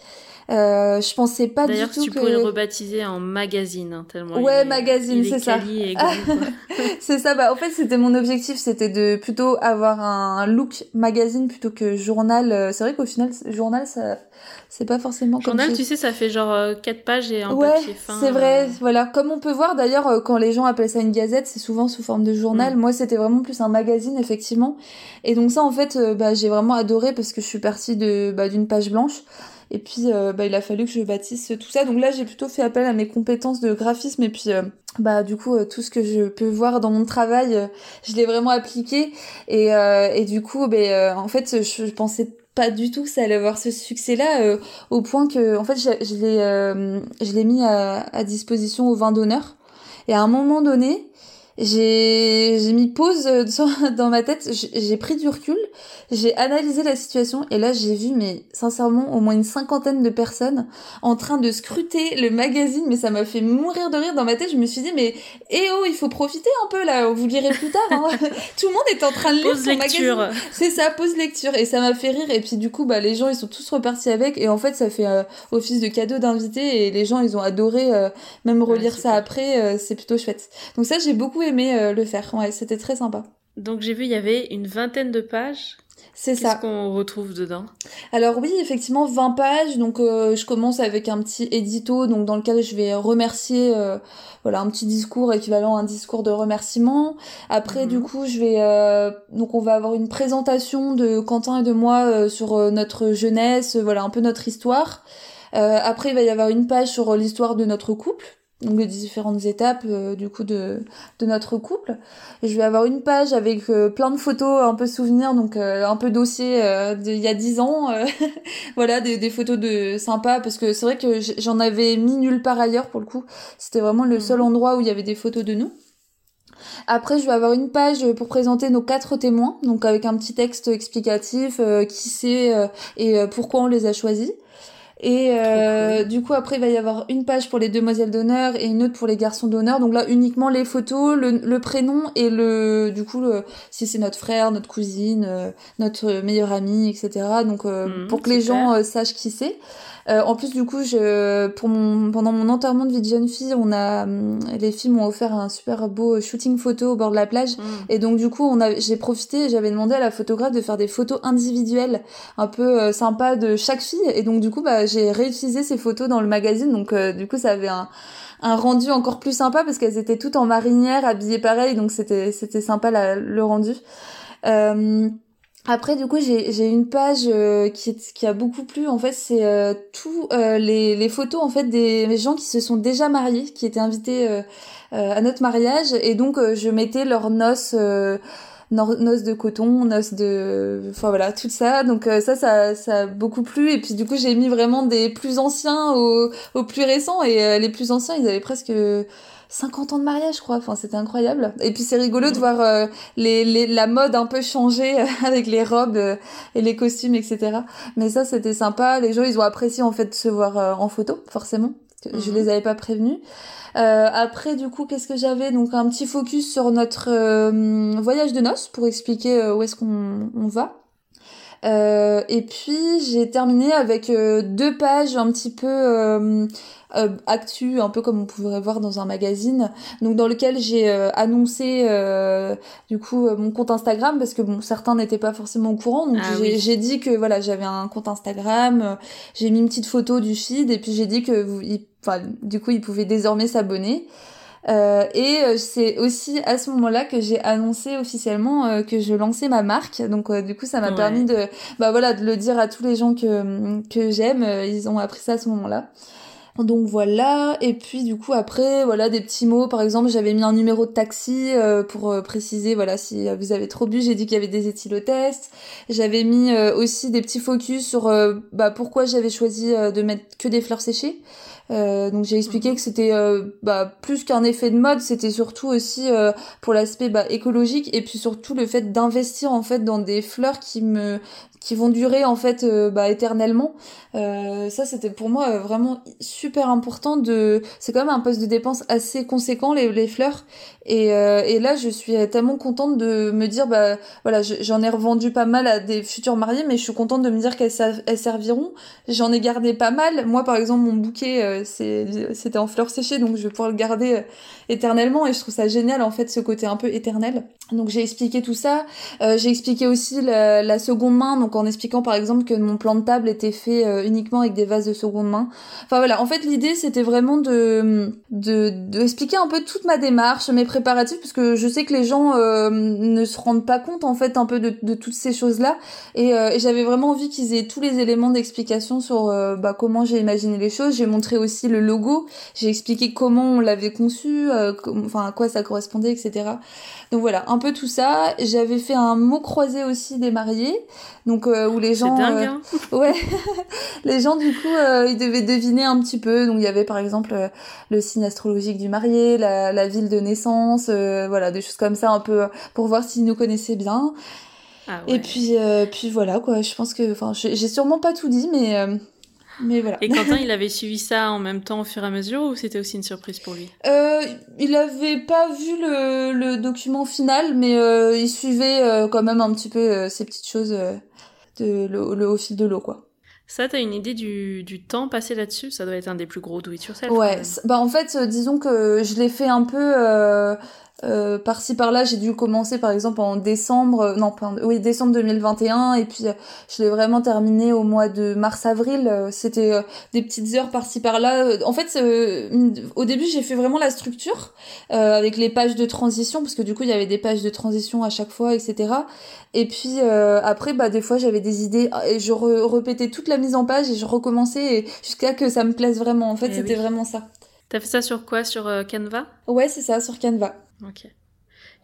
euh, je pensais pas du D'ailleurs, tout tu que pourrais le rebaptiser en magazine, hein, tellement il Ouais, est- magazine, c'est ça. c'est ça bah en fait c'était mon objectif c'était de plutôt avoir un look magazine plutôt que journal Euh, c'est vrai qu'au final journal ça c'est pas forcément Journal, tu sais, ça fait genre 4 pages et un ouais, papier fin. c'est vrai. euh, Voilà, comme on peut voir d'ailleurs, euh, quand les gens appellent ça une gazette, c'est souvent sous forme de journal. Mm. Moi, c'était vraiment plus un magazine, effectivement. Et donc ça, en fait, euh, bah, j'ai vraiment adoré parce que je suis partie de bah, d'une page blanche. Et puis, euh, bah, il a fallu que je bâtisse tout ça. Donc là, j'ai plutôt fait appel à mes compétences de graphisme. Et puis, euh, bah, du coup, euh, tout ce que je peux voir dans mon travail, euh, je l'ai vraiment appliqué. Et, et du coup, euh, en fait, je, je pensais pas du tout que ça allait avoir ce succès-là, euh, au point que, en fait, je, je l'ai, mis à, à disposition au vin d'honneur. Et à un moment donné, j'ai, j'ai mis pause euh, dans ma tête, j'ai pris du recul, j'ai analysé la situation et là j'ai vu, mais sincèrement, au moins une cinquantaine de personnes en train de scruter le magazine, mais ça m'a fait mourir de rire dans ma tête. Je me suis dit, mais eh oh, il faut profiter un peu là, vous lirez plus tard. hein. Tout le monde est en train de lire Pause son magazine. lecture. C'est ça, pause lecture. Et ça m'a fait rire. Et puis du coup, bah, les gens, ils sont tous repartis avec. Et en fait, ça fait euh, office de cadeau d'invité. Et les gens, ils ont adoré euh, même relire ça après. euh, c'est plutôt chouette. Donc ça, j'ai beaucoup aimé euh, le faire. Ouais, c'était très sympa. Donc j'ai vu, il y avait une vingtaine de pages. C'est Qu'est-ce ça. qu'on retrouve dedans? Alors oui, effectivement, 20 pages. Donc euh, je commence avec un petit édito, donc dans lequel je vais remercier, euh, voilà, un petit discours équivalent à un discours de remerciement. Après, Mhm. du coup, je vais, euh, donc on va avoir une présentation de Quentin et de moi euh, sur euh, notre jeunesse, voilà, un peu notre histoire. Euh, après, il va y avoir une page sur l'histoire de notre couple. Donc les différentes étapes euh, du coup de, de notre couple. Et je vais avoir une page avec euh, plein de photos, un peu souvenirs, donc euh, un peu dossier euh, d'il y a 10 ans. euh, voilà, des, des photos de sympas, parce que c'est vrai que j'en avais mis nulle part ailleurs pour le coup. C'était vraiment le Mhm. seul endroit où il y avait des photos de nous. Après, je vais avoir une page pour présenter nos quatre témoins, donc avec un petit texte explicatif, euh, qui c'est euh, et euh, pourquoi on les a choisis. Et euh, cool. du coup, après, il va y avoir une page pour les demoiselles d'honneur et une autre pour les garçons d'honneur. Donc là, uniquement les photos, le, le prénom et le, du coup, le, si c'est notre frère, notre cousine, euh, notre meilleur ami, etc. Donc euh, Mhm, pour que les gens euh, sachent qui c'est. Euh, en plus, du coup, je, pour mon, pendant mon enterrement de vie de jeune fille, on a, hum, les filles m'ont offert un super beau shooting photo au bord de la plage. Hmm. Et donc du coup, on a, j'ai profité, j'avais demandé à la photographe de faire des photos individuelles, un peu euh, sympas de chaque fille. Et donc du coup, bah, j'ai réutilisé ces photos dans le magazine. Donc euh, du coup, ça avait un, un rendu encore plus sympa parce qu'elles étaient toutes en marinière, habillées pareil. Donc c'était, c'était sympa la- le rendu. Euh, après, du coup, j'ai une page euh, qui, qui a beaucoup plu. En fait, c'est euh, tous euh, les, les photos en fait des gens qui se sont déjà mariés, qui étaient invités euh, euh, à notre mariage, et donc euh, je mettais leurs noces, noces de coton, noces de, enfin voilà, tout ça. Donc ça, ça, ça a beaucoup plu. Et puis du coup, j'ai mis vraiment des plus anciens aux, aux plus récents, et les plus anciens, ils avaient presque 50 ans de mariage, je crois. Enfin, c'était incroyable. Et puis c'est rigolo de voir euh, les, les, la mode un peu changer avec les robes euh, et les costumes, etc. Mais ça, c'était sympa. Les gens, ils ont apprécié en fait de se voir euh, en photo, forcément. parce que Je Mhm. les avais pas prévenus. Euh, après, du coup, qu'est-ce que j'avais? Donc un petit focus sur notre euh, voyage de noces pour expliquer euh, où est-ce qu'on on va. Euh, et puis j'ai terminé avec euh, deux pages un petit peu euh, euh, actu, un peu comme on pourrait voir dans un magazine, donc dans lequel j'ai euh, annoncé euh, du coup mon compte Instagram parce que bon certains n'étaient pas forcément au courant, donc Ah j'ai oui. dit que voilà j'avais un compte Instagram, j'ai mis une petite photo du feed et puis j'ai dit que vous, il- du coup ils pouvaient désormais s'abonner. Euh, et c'est aussi à ce moment-là que j'ai annoncé officiellement euh, que je lançais ma marque. Donc du coup, ça m'a permis de, bah voilà, de le dire à tous les gens que que j'aime. Ils ont appris ça à ce moment-là. Donc voilà, et puis du coup après, voilà des petits mots. Par exemple, j'avais mis un numéro de taxi pour préciser, voilà, si vous avez trop bu, j'ai dit qu'il y avait des éthylotests. J'avais mis aussi des petits focus sur bah, pourquoi j'avais choisi de mettre que des fleurs séchées. Euh, donc j'ai expliqué mhm. que c'était euh, bah, plus qu'un effet de mode, c'était surtout aussi euh, pour l'aspect bah, écologique et puis surtout le fait d'investir en fait dans des fleurs qui me qui vont durer en fait euh, bah, éternellement. Euh, ça c'était pour moi euh, vraiment super important de. C'est quand même un poste de dépense assez conséquent les, fleurs et, et là je suis tellement contente de me dire bah voilà j'en ai revendu pas mal à des futurs mariés mais je suis contente de me dire qu'elles elles serviront. J'en ai gardé pas mal. Moi par exemple mon bouquet c'était en fleurs séchées donc je vais pouvoir le garder éternellement et je trouve ça génial en fait ce côté un peu éternel. Donc j'ai expliqué tout ça. j'ai expliqué aussi la, seconde main en expliquant par exemple que mon plan de table était fait euh, uniquement avec des vases de seconde main. Enfin voilà, en fait l'idée c'était vraiment de, de, expliquer un peu toute ma démarche, mes préparatifs, parce que je sais que les gens euh, ne se rendent pas compte en fait un peu de, toutes ces choses-là, et, euh, et j'avais vraiment envie qu'ils aient tous les éléments d'explication sur bah, comment j'ai imaginé les choses. J'ai montré aussi le logo, j'ai expliqué comment on l'avait conçu, enfin à quoi ça correspondait, etc. Donc voilà, un peu tout ça. J'avais fait un mot croisé aussi des mariés, donc euh, où les gens, dingue, euh, hein ouais, les gens du coup euh, ils devaient deviner un petit peu. Donc il y avait par exemple le signe astrologique du marié, la, la ville de naissance, voilà des choses comme ça un peu pour voir s'ils nous connaissaient bien. Ah ouais. Et puis puis voilà quoi. Je pense que, enfin, j'ai sûrement pas tout dit, mais mais voilà. Et Quentin, il avait suivi ça en même temps au fur et à mesure ou c'était aussi une surprise pour lui euh, Il avait pas vu le, le document final, mais euh, il suivait euh, quand même un petit peu euh, ces petites choses euh, de, le, le, au fil de l'eau, quoi. Ça, t'as une idée du, du temps passé là-dessus? Ça doit être un des plus gros do it yourself. Ouais, bah en fait, disons que je l'ai fait un peu euh, par-ci par-là, j'ai dû commencer par exemple en décembre, euh, non, oui, décembre 2021, et puis euh, je l'ai vraiment terminé au mois de mars-avril. C'était des petites heures par-ci par-là. En fait, au début, j'ai fait vraiment la structure avec les pages de transition, parce que du coup, il y avait des pages de transition à chaque fois, etc. Et puis après, bah des fois, j'avais des idées et je répétais toute la mise en page et je recommençais jusqu'à que ça me plaise vraiment. En fait, eh c'était vraiment ça. T'as fait ça sur quoi? Sur Canva? Ouais, c'est ça, sur Canva. Ok.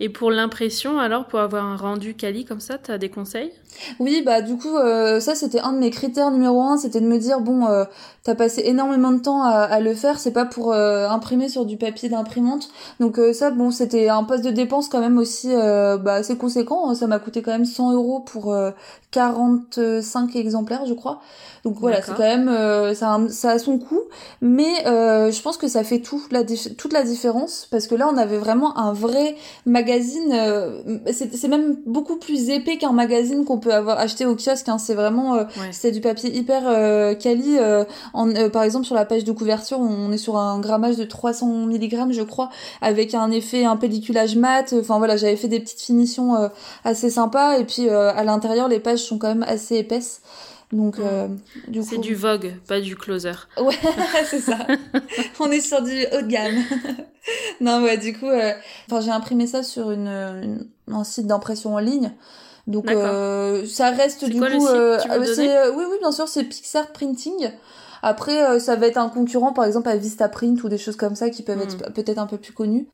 Et pour l'impression, alors, pour avoir un rendu quali comme ça, tu as des conseils? Oui, bah du coup, euh, ça c'était un de mes critères numéro un, c'était de me dire, bon, euh, t'as passé énormément de temps à, à le faire, c'est pas pour euh, imprimer sur du papier d'imprimante. Donc euh, ça, bon, c'était un poste de dépense quand même aussi bah, assez conséquent, ça m'a coûté quand même 100 euros pour 45 exemplaires, je crois. Donc voilà, c'est quand même, ça, a, ça a son coût, mais je pense que ça fait tout, la, toute la différence, parce que là, on avait vraiment un vrai magazine, euh, c'est même beaucoup plus épais qu'un magazine qu'on peut avoir acheté au kiosque. Hein. C'est vraiment, euh, c'est du papier hyper euh, quali. En, par exemple, sur la page de couverture, on est sur un grammage de 300 mg, je crois, avec un effet, un pelliculage mat. Enfin voilà, j'avais fait des petites finitions assez sympas. Et puis à l'intérieur, les pages sont quand même assez épaisses. Donc, euh, du C'est du Vogue, pas du Closer. Ouais, c'est ça. On est sur du haut de gamme. non, ouais, du coup, euh, enfin, j'ai imprimé ça sur une, un site d'impression en ligne. Donc, euh, ça reste du quoi, coup. Euh, oui, oui, bien sûr, c'est Pixar Printing. Après, ça va être un concurrent, par exemple, à Vistaprint ou des choses comme ça qui peuvent être hmm. peut-être un peu plus connues.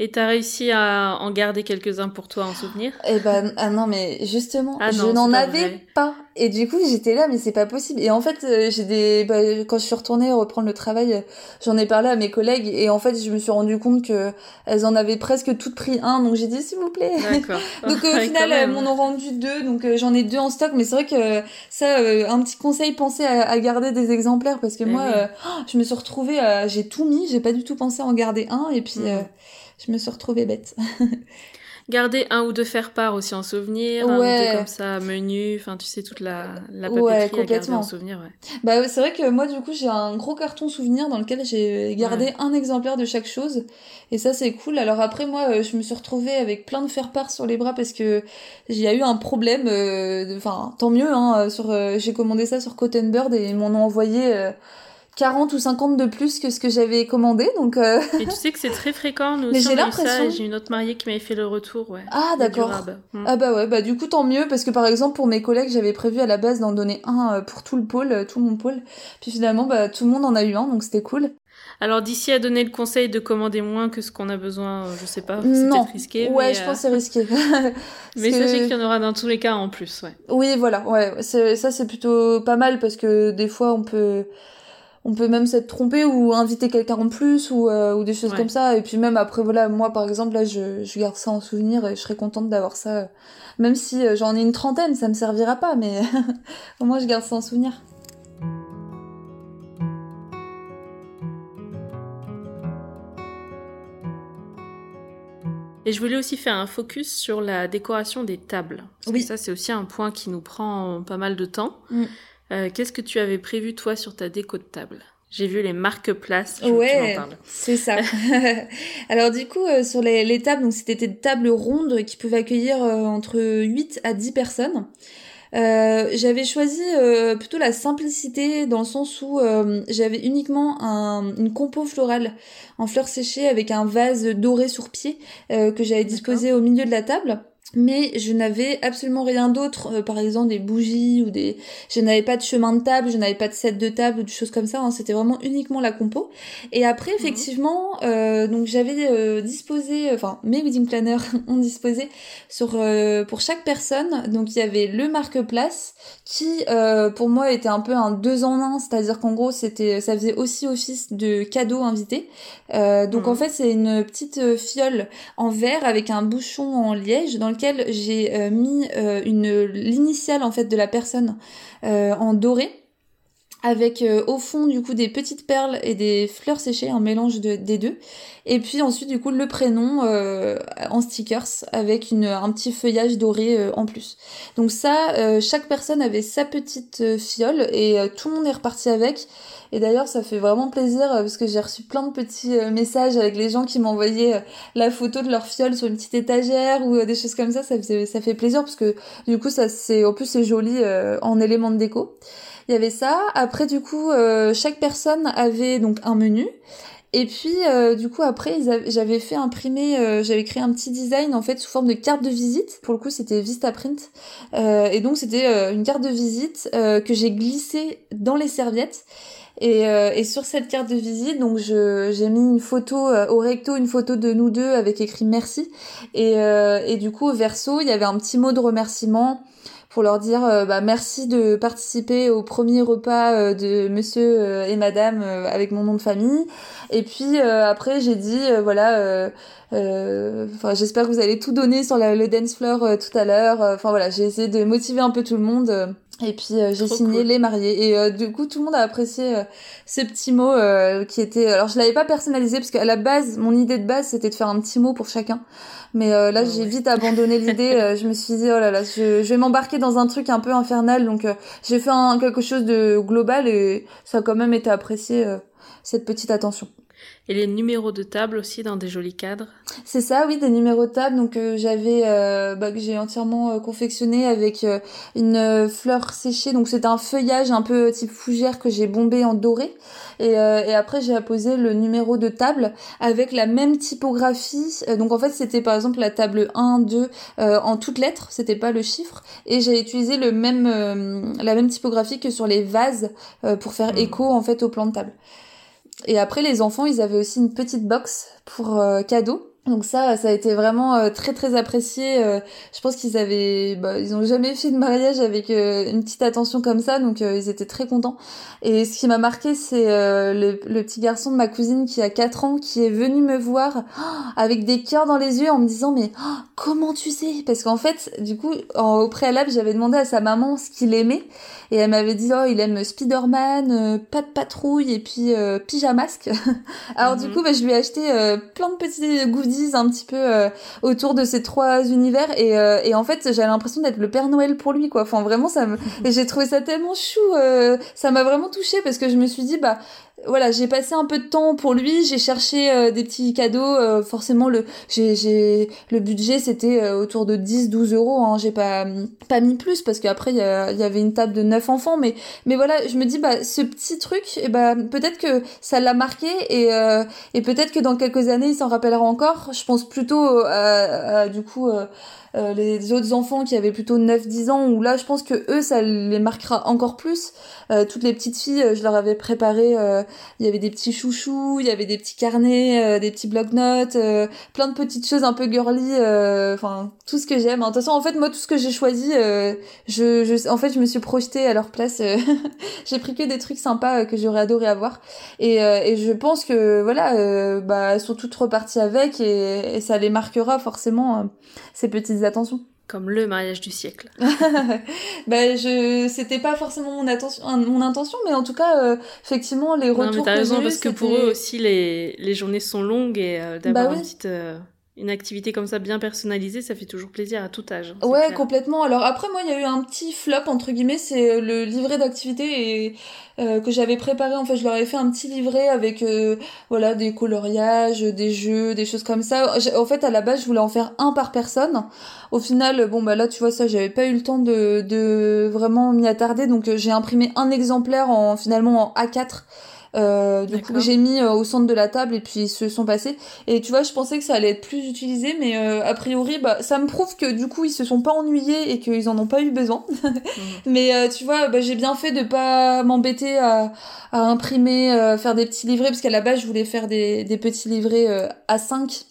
Et t'as réussi à en garder quelques-uns pour toi en souvenir? Eh ben, ah non, mais justement, ah je n'en avais pas. Et du coup, j'étais là, mais c'est pas possible. Et en fait, euh, j'ai des, bah, quand je suis retournée reprendre le travail, euh, j'en ai parlé à mes collègues, et en fait, je me suis rendu compte que elles en avaient presque toutes pris un, donc j'ai dit s'il vous plaît. Donc au final, elles m'en ont rendu deux, donc euh, j'en ai deux en stock. Mais c'est vrai que ça, un petit conseil, pensez à, garder des exemplaires, parce que eh moi, oh, je me suis retrouvée, j'ai tout mis, j'ai pas du tout pensé à en garder un, et puis. Mm je me suis retrouvée bête. Garder un ou deux faire-part aussi en souvenir, un ou deux comme ça, menu, enfin tu sais toute la, la papeterie ouais, complètement. en souvenir. Ouais. Bah c'est vrai que moi du coup j'ai un gros carton souvenir dans lequel j'ai gardé un exemplaire de chaque chose et ça c'est cool. Alors après moi euh, je me suis retrouvée avec plein de faire-part sur les bras parce que j'ai eu un problème, euh, enfin tant mieux, hein, sur, euh, j'ai commandé ça sur Cotton Bird et ils m'en ont envoyé 40 ou 50 de plus que ce que j'avais commandé. Donc, euh, Et tu sais que c'est très fréquent. Nous aussi, j'ai l'impression- J'ai une autre mariée qui m'avait fait le retour. Ouais. Ah, d'accord. Mm. Ah bah ouais, bah du coup tant mieux parce que par exemple pour mes collègues j'avais prévu à la base d'en donner un euh, pour tout le pôle, euh, tout mon pôle. Puis finalement bah tout le monde en a eu un donc c'était cool. Alors d'ici à donner le conseil de commander moins que ce qu'on a besoin, euh, je sais pas, c'est non, peut-être risqué. ouais mais, je euh, pense que c'est risqué. Mais que- sachez qu'il y en aura dans tous les cas en plus, ouais. Oui voilà, ouais, ça c'est plutôt pas mal parce que des fois on peut on peut même s'être trompé ou inviter quelqu'un en plus ou, euh, ou des choses Ouais. comme ça et puis même après voilà moi par exemple là je, je garde ça en souvenir et je serais contente d'avoir ça euh, même si euh, j'en ai une trentaine ça me servira pas mais au moins je garde ça en souvenir. Et je voulais aussi faire un focus sur la décoration des tables. Parce Oui. que ça, c'est aussi un point qui nous prend pas mal de temps. Mm. Euh, Qu'est-ce que tu avais prévu, toi, sur ta déco de table? J'ai vu les marque-places. Ouais, c'est ça. Alors du coup, euh, sur les, les tables, donc c'était des tables rondes qui pouvaient accueillir euh, entre 8 à 10 personnes. Euh, j'avais choisi euh, plutôt la simplicité dans le sens où euh, j'avais uniquement un, une compo florale en fleurs séchées avec un vase doré sur pied euh, que j'avais disposé au milieu de la table. Mais je n'avais absolument rien d'autre, euh, par exemple des bougies ou des... Je n'avais pas de chemin de table, je n'avais pas de set de table ou des choses comme ça, hein, c'était vraiment uniquement la compo. Et après, Mhm. effectivement, euh, donc j'avais euh, disposé, enfin mes wedding planners ont disposé sur euh, pour chaque personne. Donc il y avait le marque-place qui, euh, pour moi, était un peu un deux en un, c'est-à-dire qu'en gros, c'était, ça faisait aussi office de cadeau invité. Euh, donc Mhm. en fait, c'est une petite fiole en verre avec un bouchon en liège dans j'ai euh, mis euh, une l'initiale en fait de la personne euh, en doré avec euh, au fond du coup des petites perles et des fleurs séchées, un mélange de, des deux. Et puis ensuite du coup le prénom euh, en stickers avec une, un petit feuillage doré euh, en plus. Donc ça, euh, chaque personne avait sa petite euh, fiole et euh, tout le monde est reparti avec. Et d'ailleurs ça fait vraiment plaisir parce que j'ai reçu plein de petits messages avec les gens qui m'envoyaient la photo de leur fiole sur une petite étagère ou des choses comme ça. Ça, ça fait plaisir parce que du coup ça c'est en plus c'est joli en élément de déco. Il y avait ça. Après, du coup, euh, chaque personne avait donc un menu. Et puis, euh, du coup, après, j'avais fait imprimer, euh, j'avais créé un petit design en fait sous forme de carte de visite. Pour le coup, c'était Vistaprint. Euh, et donc, c'était une carte de visite que j'ai glissée dans les serviettes. Et, et sur cette carte de visite, donc j'ai mis une photo au recto, une photo de nous deux avec écrit merci. Et, et du coup, au verso, il y avait un petit mot de remerciement pour leur dire euh, bah, merci de participer au premier repas euh, de monsieur euh, et madame avec mon nom de famille. Et puis euh, après j'ai dit voilà euh, euh, j'espère que vous allez tout donner sur la- le dance floor tout à l'heure. Enfin voilà, j'ai essayé de motiver un peu tout le monde. et puis euh, j'ai signé cool. les mariés et euh, du coup tout le monde a apprécié euh, ce petit mot qui était alors je l'avais pas personnalisé parce qu'à la base mon idée de base c'était de faire un petit mot pour chacun mais euh, là Ah j'ai vite abandonné l'idée euh, je me suis dit oh là là je, je vais m'embarquer dans un truc un peu infernal donc euh, j'ai fait un, quelque chose de global et ça a quand même été apprécié euh, cette petite attention Et les numéros de table aussi dans des jolis cadres. C'est ça, oui, des numéros de table. Donc euh, j'avais, euh, bah, que j'ai entièrement euh, confectionné avec euh, une euh, fleur séchée. Donc c'était un feuillage un peu type fougère que j'ai bombé en doré. Et, euh, et après j'ai apposé le numéro de table avec la même typographie. Donc en fait c'était par exemple la table 1, 2 euh, en toutes lettres. C'était pas le chiffre. Et j'ai utilisé le même, euh, la même typographie que sur les vases euh, pour faire Mhm. écho en fait au plan de table. Et après, les enfants, ils avaient aussi une petite box pour euh, cadeaux. Donc ça, ça a été vraiment euh, très très apprécié. Euh, je pense qu'ils avaient, bah, ils ont jamais fait de mariage avec euh, une petite attention comme ça, donc ils étaient très contents. Et ce qui m'a marqué, c'est le, le petit garçon de ma cousine qui a 4 ans, qui est venu me voir oh, avec des cœurs dans les yeux en me disant mais oh, comment tu sais? Parce qu'en fait, du coup, en- au préalable, j'avais demandé à sa maman ce qu'il aimait, et elle m'avait dit oh il aime Spider-Man, pas de patrouille et puis euh, pyjamasque. Alors du Mhm. coup, bah, je lui ai acheté euh, plein de petits goodies un petit peu euh, autour de ces trois univers et, euh, et en fait j'avais l'impression d'être le Père Noël pour lui quoi. Enfin vraiment ça me j'ai trouvé ça tellement chou. euh, ça m'a vraiment touchée parce que je me suis dit bah voilà, j'ai passé un peu de temps pour lui, j'ai cherché euh, des petits cadeaux, euh, forcément le j'ai le budget c'était euh, autour de 10 12 euros hein, j'ai pas pas mis plus parce qu'après il y, avait une table de 9 enfants mais mais voilà, je me dis bah ce petit truc eh bah peut-être que ça l'a marqué et et peut-être que dans quelques années il s'en rappellera encore. Je pense plutôt du coup euh, les autres enfants qui avaient plutôt 9-10 ans, où là je pense que eux ça les marquera encore plus. Euh, toutes les petites filles, euh, je leur avais préparé, il y avait des petits chouchous, il y avait des petits carnets, des petits bloc-notes, plein de petites choses un peu girly, enfin tout ce que j'aime. De toute façon en fait moi tout ce que j'ai choisi, je, je, en fait je me suis projetée à leur place. j'ai pris que des trucs sympas que j'aurais adoré avoir. Et, et je pense que voilà, bah elles sont toutes reparties avec et, et ça les marquera forcément ces petites attention Comme le mariage du siècle. bah, je, c'était pas forcément mon, attention, mon intention, mais en tout cas, euh, effectivement, les retours. Non, mais t'as raison, parce que pour eux aussi, les, les journées sont longues et euh, d'avoir bah une petite. Euh, une activité comme ça bien personnalisée, ça fait toujours plaisir à tout âge. Hein, ouais, complètement. Alors après, moi, il y a eu un petit flop entre guillemets, c'est euh, le livret d'activité et euh, que j'avais préparé. En fait, je leur avais fait un petit livret avec euh, voilà des coloriages, des jeux, des choses comme ça. En fait, à la base, je voulais en faire un par personne. Au final, bon bah là, tu vois ça, j'avais pas eu le temps de, de vraiment m'y attarder, donc j'ai imprimé un exemplaire en finalement en A4 euh, du coup, j'ai mis euh, au centre de la table et puis ils se sont passés. Et tu vois, je pensais que ça allait être plus utilisé, mais euh, a priori, bah, ça me prouve que du coup, ils se sont pas ennuyés et qu'ils en ont pas eu besoin. Mm. mais euh, tu vois, bah, j'ai bien fait de pas m'embêter à, à imprimer, faire des petits livrets, parce qu'à la base, je voulais faire des, des petits livrets à 5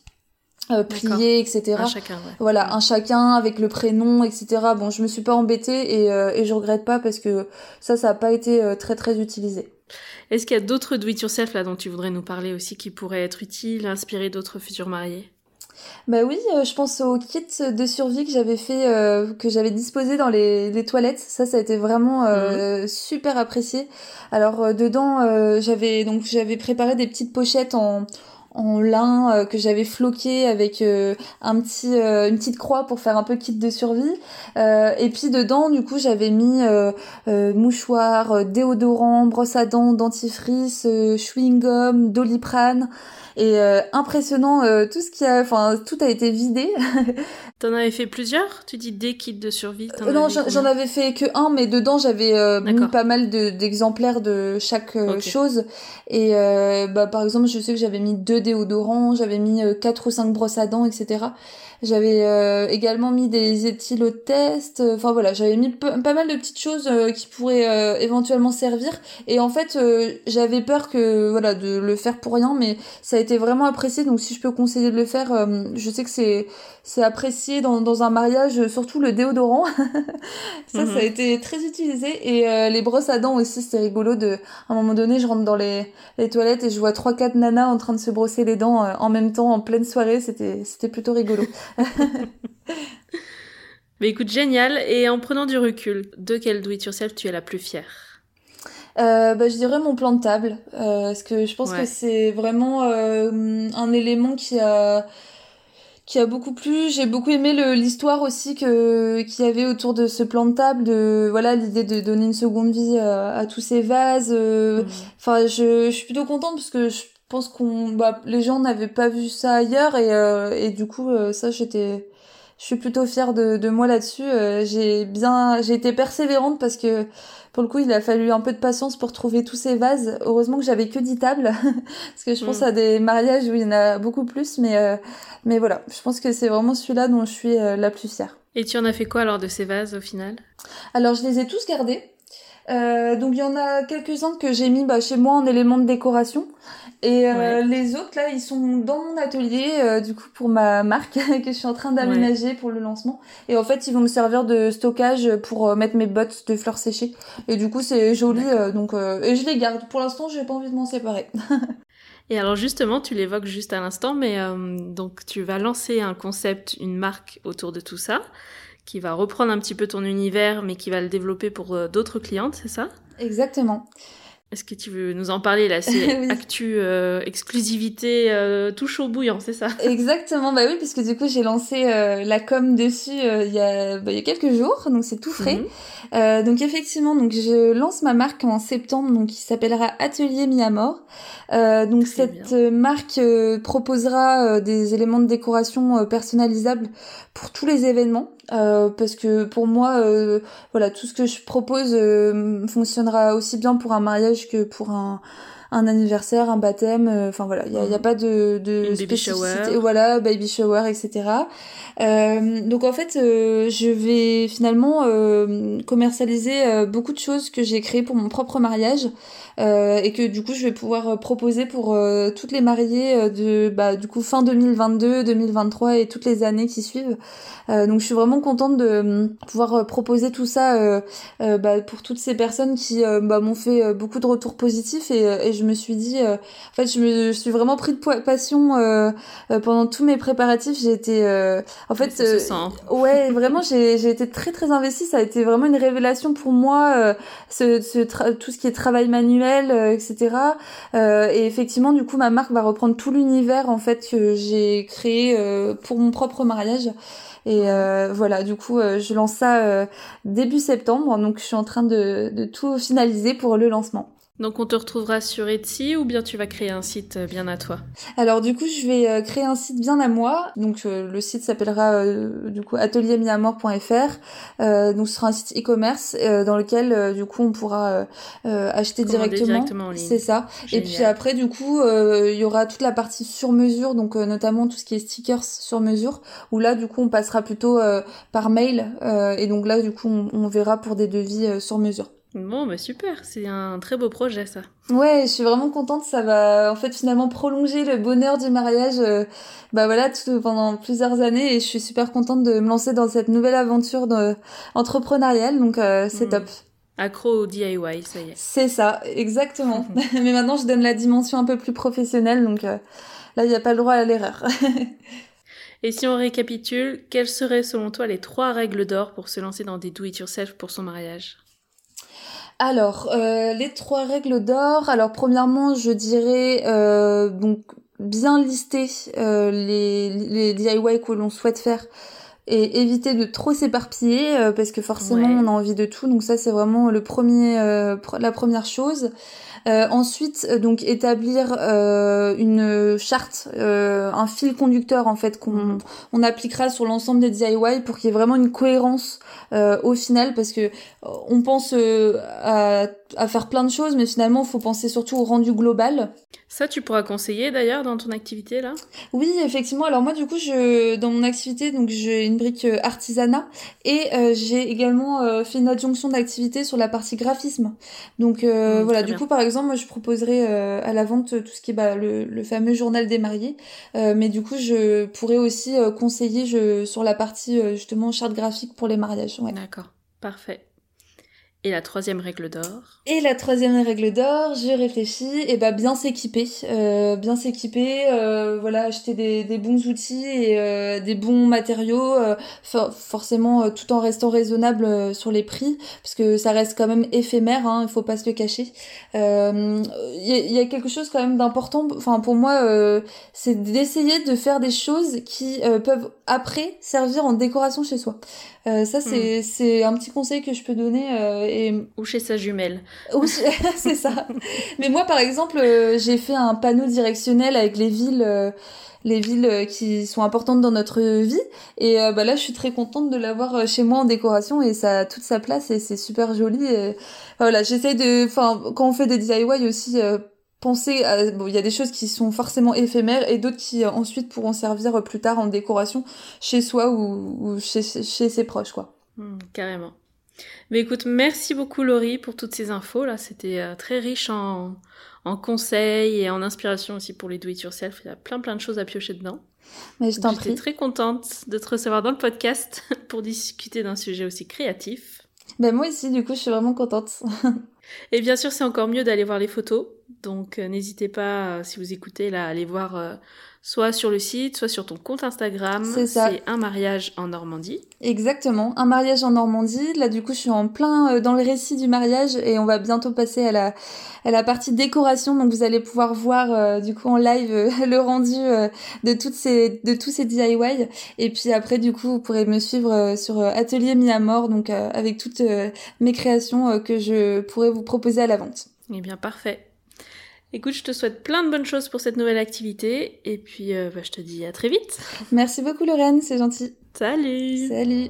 euh, pliés, etc. Un chacun, ouais. Voilà, un chacun avec le prénom, etc. Bon, je me suis pas embêtée et, euh, et je regrette pas parce que ça, ça a pas été très très utilisé. Est-ce qu'il y a d'autres do-it-yourself là dont tu voudrais nous parler aussi qui pourraient être utiles, inspirer d'autres futurs mariés? Bah oui, euh, je pense au kit de survie que j'avais fait, euh, que j'avais disposé dans les, les, toilettes. Ça, ça a été vraiment euh, mhm. super apprécié. Alors dedans, j'avais donc j'avais préparé des petites pochettes en en lin euh, que j'avais floqué avec euh, un petit euh, une petite croix pour faire un peu kit de survie. Et puis dedans du coup j'avais mis mouchoir déodorant brosse à dents dentifrice chewing gum doliprane. Et impressionnant tout ce qui a enfin tout a été vidé t'en avais fait plusieurs? Tu dis des kits de survie euh, non j'en avais fait que un mais dedans j'avais mis pas mal d'exemplaires de, chaque chose et bah par exemple je sais que j'avais mis deux déodorants j'avais mis quatre ou cinq brosses à dents etc j'avais euh, également mis des éthylotestes. Enfin voilà, j'avais mis pas mal de petites choses euh, qui pourraient euh, éventuellement servir. Et en fait, j'avais peur que voilà de le faire pour rien, mais ça a été vraiment apprécié. Donc si je peux conseiller de le faire, je sais que c'est c'est apprécié dans, dans un mariage, surtout le déodorant. ça, ça a mhm. été très utilisé. Et les brosses à dents aussi, c'était rigolo. De, à un moment donné, je rentre dans les, les toilettes et je vois trois quatre nanas en train de se brosser les dents en même temps, en pleine soirée. C'était, c'était plutôt rigolo. Mais écoute, génial. Et en prenant du recul, de quel do it yourself tu es la plus fière? Euh, bah, je dirais mon plan de table, euh, parce que je pense que c'est vraiment euh, un élément qui a qui a beaucoup plu. J'ai beaucoup aimé l'histoire aussi que qu'il y avait autour de ce plan de table, de voilà l'idée de donner une seconde vie à, tous ces vases. Mmh. Enfin, je, je suis plutôt contente parce que je pense qu'on bah, les gens n'avaient pas vu ça ailleurs et, euh, et du coup euh, ça j'étais je suis plutôt fière de, de moi là-dessus euh, j'ai bien j'ai été persévérante parce que pour le coup il a fallu un peu de patience pour trouver tous ces vases. Heureusement que j'avais que 10 tables parce que je pense mm. à des mariages où il y en a beaucoup plus mais mais voilà. Je pense que c'est vraiment celui-là dont je suis la plus fière. Et tu en as fait quoi alors de ces vases au final? Alors je les ai tous gardés. euh, donc il y en a quelques-uns que j'ai mis bah, chez moi en éléments de décoration. Et euh, les autres, là, ils sont dans mon atelier, euh, du coup, pour ma marque, que je suis en train d'aménager pour le lancement. Et en fait, ils vont me servir de stockage pour mettre mes bottes de fleurs séchées. Et du coup, c'est joli, donc... et je les garde. Pour l'instant, j'ai pas envie de m'en séparer. et alors, justement, tu l'évoques juste à l'instant, mais donc tu vas lancer un concept, une marque autour de tout ça qui va reprendre un petit peu ton univers, mais qui va le développer pour euh, d'autres clientes, c'est ça? Exactement. Est-ce que tu veux nous en parler là? C'est actu, euh, exclusivité, euh, tout chaud bouillant, c'est ça? Exactement, bah oui, puisque du coup j'ai lancé euh, la com dessus il, y a, bah, il y a quelques jours, donc c'est tout frais. Mhm. donc effectivement, donc je lance ma marque en septembre, donc qui s'appellera Atelier Miamor. donc cette marque proposera des éléments de décoration personnalisables pour tous les événements. Euh, parce que pour moi, euh, voilà, tout ce que je propose euh, fonctionnera aussi bien pour un mariage que pour un, un anniversaire, un baptême. Enfin voilà, il n'y a, y a, mhm. pas de, de baby shower. Voilà, baby shower, etc. donc en fait, je vais finalement commercialiser beaucoup de choses que j'ai créées pour mon propre mariage. Euh, et que du coup je vais pouvoir euh, proposer pour euh, toutes les mariées de bah, du coup fin 2022, 2023 et toutes les années qui suivent. donc je suis vraiment contente de pouvoir proposer tout ça bah, pour toutes ces personnes qui bah, m'ont fait beaucoup de retours positifs et, et je me suis dit en fait je me suis vraiment pris de passion pendant tous mes préparatifs. J'ai été en fait ouais vraiment j'ai été très très investie. Ça a été vraiment une révélation pour moi ce, ce tout ce qui est travail manuel euh, etc. Euh, et effectivement, du coup, ma marque va reprendre tout l'univers en fait que j'ai créé euh, pour mon propre mariage. Et voilà, du coup, je lance ça début septembre, donc je suis en train de, de tout finaliser pour le lancement. Donc on te retrouvera sur Etsy ou bien tu vas créer un site euh, bien à toi Alors du coup je vais euh, créer un site bien à moi. Donc euh, le site s'appellera du coup ateliermiamor.fr. donc ce sera un site e-commerce dans lequel du coup on pourra acheter directement. C'est ça. Et puis après du coup il y aura toute la partie sur mesure, donc notamment tout ce qui est stickers sur mesure. Où là du coup on passera plutôt par mail et donc là du coup on, on verra pour des devis sur mesure. Bon, bah super, c'est un très beau projet ça. Ouais, je suis vraiment contente, ça va en fait finalement prolonger le bonheur du mariage euh, bah voilà tout, pendant plusieurs années et je suis super contente de me lancer dans cette nouvelle aventure de, entrepreneuriale donc euh, c'est hmm. top. Accro au DIY, ça y est. C'est ça, exactement. Mais maintenant je donne la dimension un peu plus professionnelle donc euh, là il n'y a pas le droit à l'erreur. Et si on récapitule, quelles seraient selon toi les trois règles d'or pour se lancer dans des do-it-yourself pour son mariage? Alors, euh, les trois règles d'or. Alors, premièrement, je dirais euh, donc bien lister euh, les, les DIY que l'on souhaite faire et éviter de trop s'éparpiller parce que forcément on a envie de tout. Donc ça, c'est vraiment le premier, la première chose. Euh, ensuite, euh, donc établir euh, une charte, un fil conducteur en fait qu'on mhm. on appliquera sur l'ensemble des DIY pour qu'il y ait vraiment une cohérence au final, parce que on pense à, à, faire plein de choses, mais finalement, il faut penser surtout au rendu global. Ça, tu pourras conseiller d'ailleurs dans ton activité là? Oui, effectivement. Alors moi, du coup, je dans mon activité, donc j'ai une brique artisanat et j'ai également fait une adjonction d'activité sur la partie graphisme. Donc mmh, voilà, du coup, par exemple moi, je proposerais euh, à la vente tout ce qui est bah, le, fameux journal des mariés. Euh, mais du coup, je pourrais aussi euh, conseiller je, sur la partie justement charte graphique pour les mariages. D'accord, parfait. Et la troisième règle d'or Et la troisième règle d'or, je réfléchis, et bah bien s'équiper, euh, bien s'équiper, euh, voilà, acheter des, des, bons outils et euh, des bons matériaux, euh, forcément tout en restant raisonnable sur les prix, parce que ça reste quand même éphémère, hein, il faut pas se le cacher. Il y, y, a quelque chose quand même d'important, enfin pour moi, c'est d'essayer de faire des choses qui peuvent après servir en décoration chez soi. Euh, ça, c'est, c'est un petit conseil que je peux donner. Euh, et... Ou chez sa jumelle. c'est ça. Mais moi, par exemple, euh, j'ai fait un panneau directionnel avec les villes, les villes qui sont importantes dans notre vie. Et bah, là, je suis très contente de l'avoir chez moi en décoration et ça a toute sa place et c'est super joli. Et... Voilà, j'essaie de... Enfin, quand on fait des DIY aussi penser à bon il y a des choses qui sont forcément éphémères et d'autres qui euh, ensuite pourront servir euh, plus tard en décoration chez soi ou, chez, chez, ses proches quoi hmm, carrément mais écoute merci beaucoup Laurie pour toutes ces infos. Là c'était euh, très riche en, en conseils et en inspiration aussi pour les do it yourself il y a plein plein de choses à piocher dedans. Mais je t'en prie. très contente de te recevoir dans le podcast pour discuter d'un sujet aussi créatif. Ben moi aussi du coup je suis vraiment contente. Et bien sûr, c'est encore mieux d'aller voir les photos. Donc, euh, n'hésitez pas, euh, si vous écoutez, là, à aller voir euh, soit sur le site, soit sur ton compte Instagram. C'est ça. C'est un mariage en Normandie. Exactement, un mariage en Normandie. Là, du coup, je suis en plein euh, dans le récit du mariage et on va bientôt passer à la, à la partie décoration. Donc, vous allez pouvoir voir, euh, du coup, en live euh, le rendu de toutes ces, de tous ces DIY. Et puis après, du coup, vous pourrez me suivre sur Atelier Mis à Mort, donc avec toutes mes créations que je pourrais vous proposer à la vente. Eh bien, parfait. Écoute, je te souhaite plein de bonnes choses pour cette nouvelle activité et puis euh, bah, je te dis à très vite. Merci beaucoup Lorraine, c'est gentil. Salut. Salut.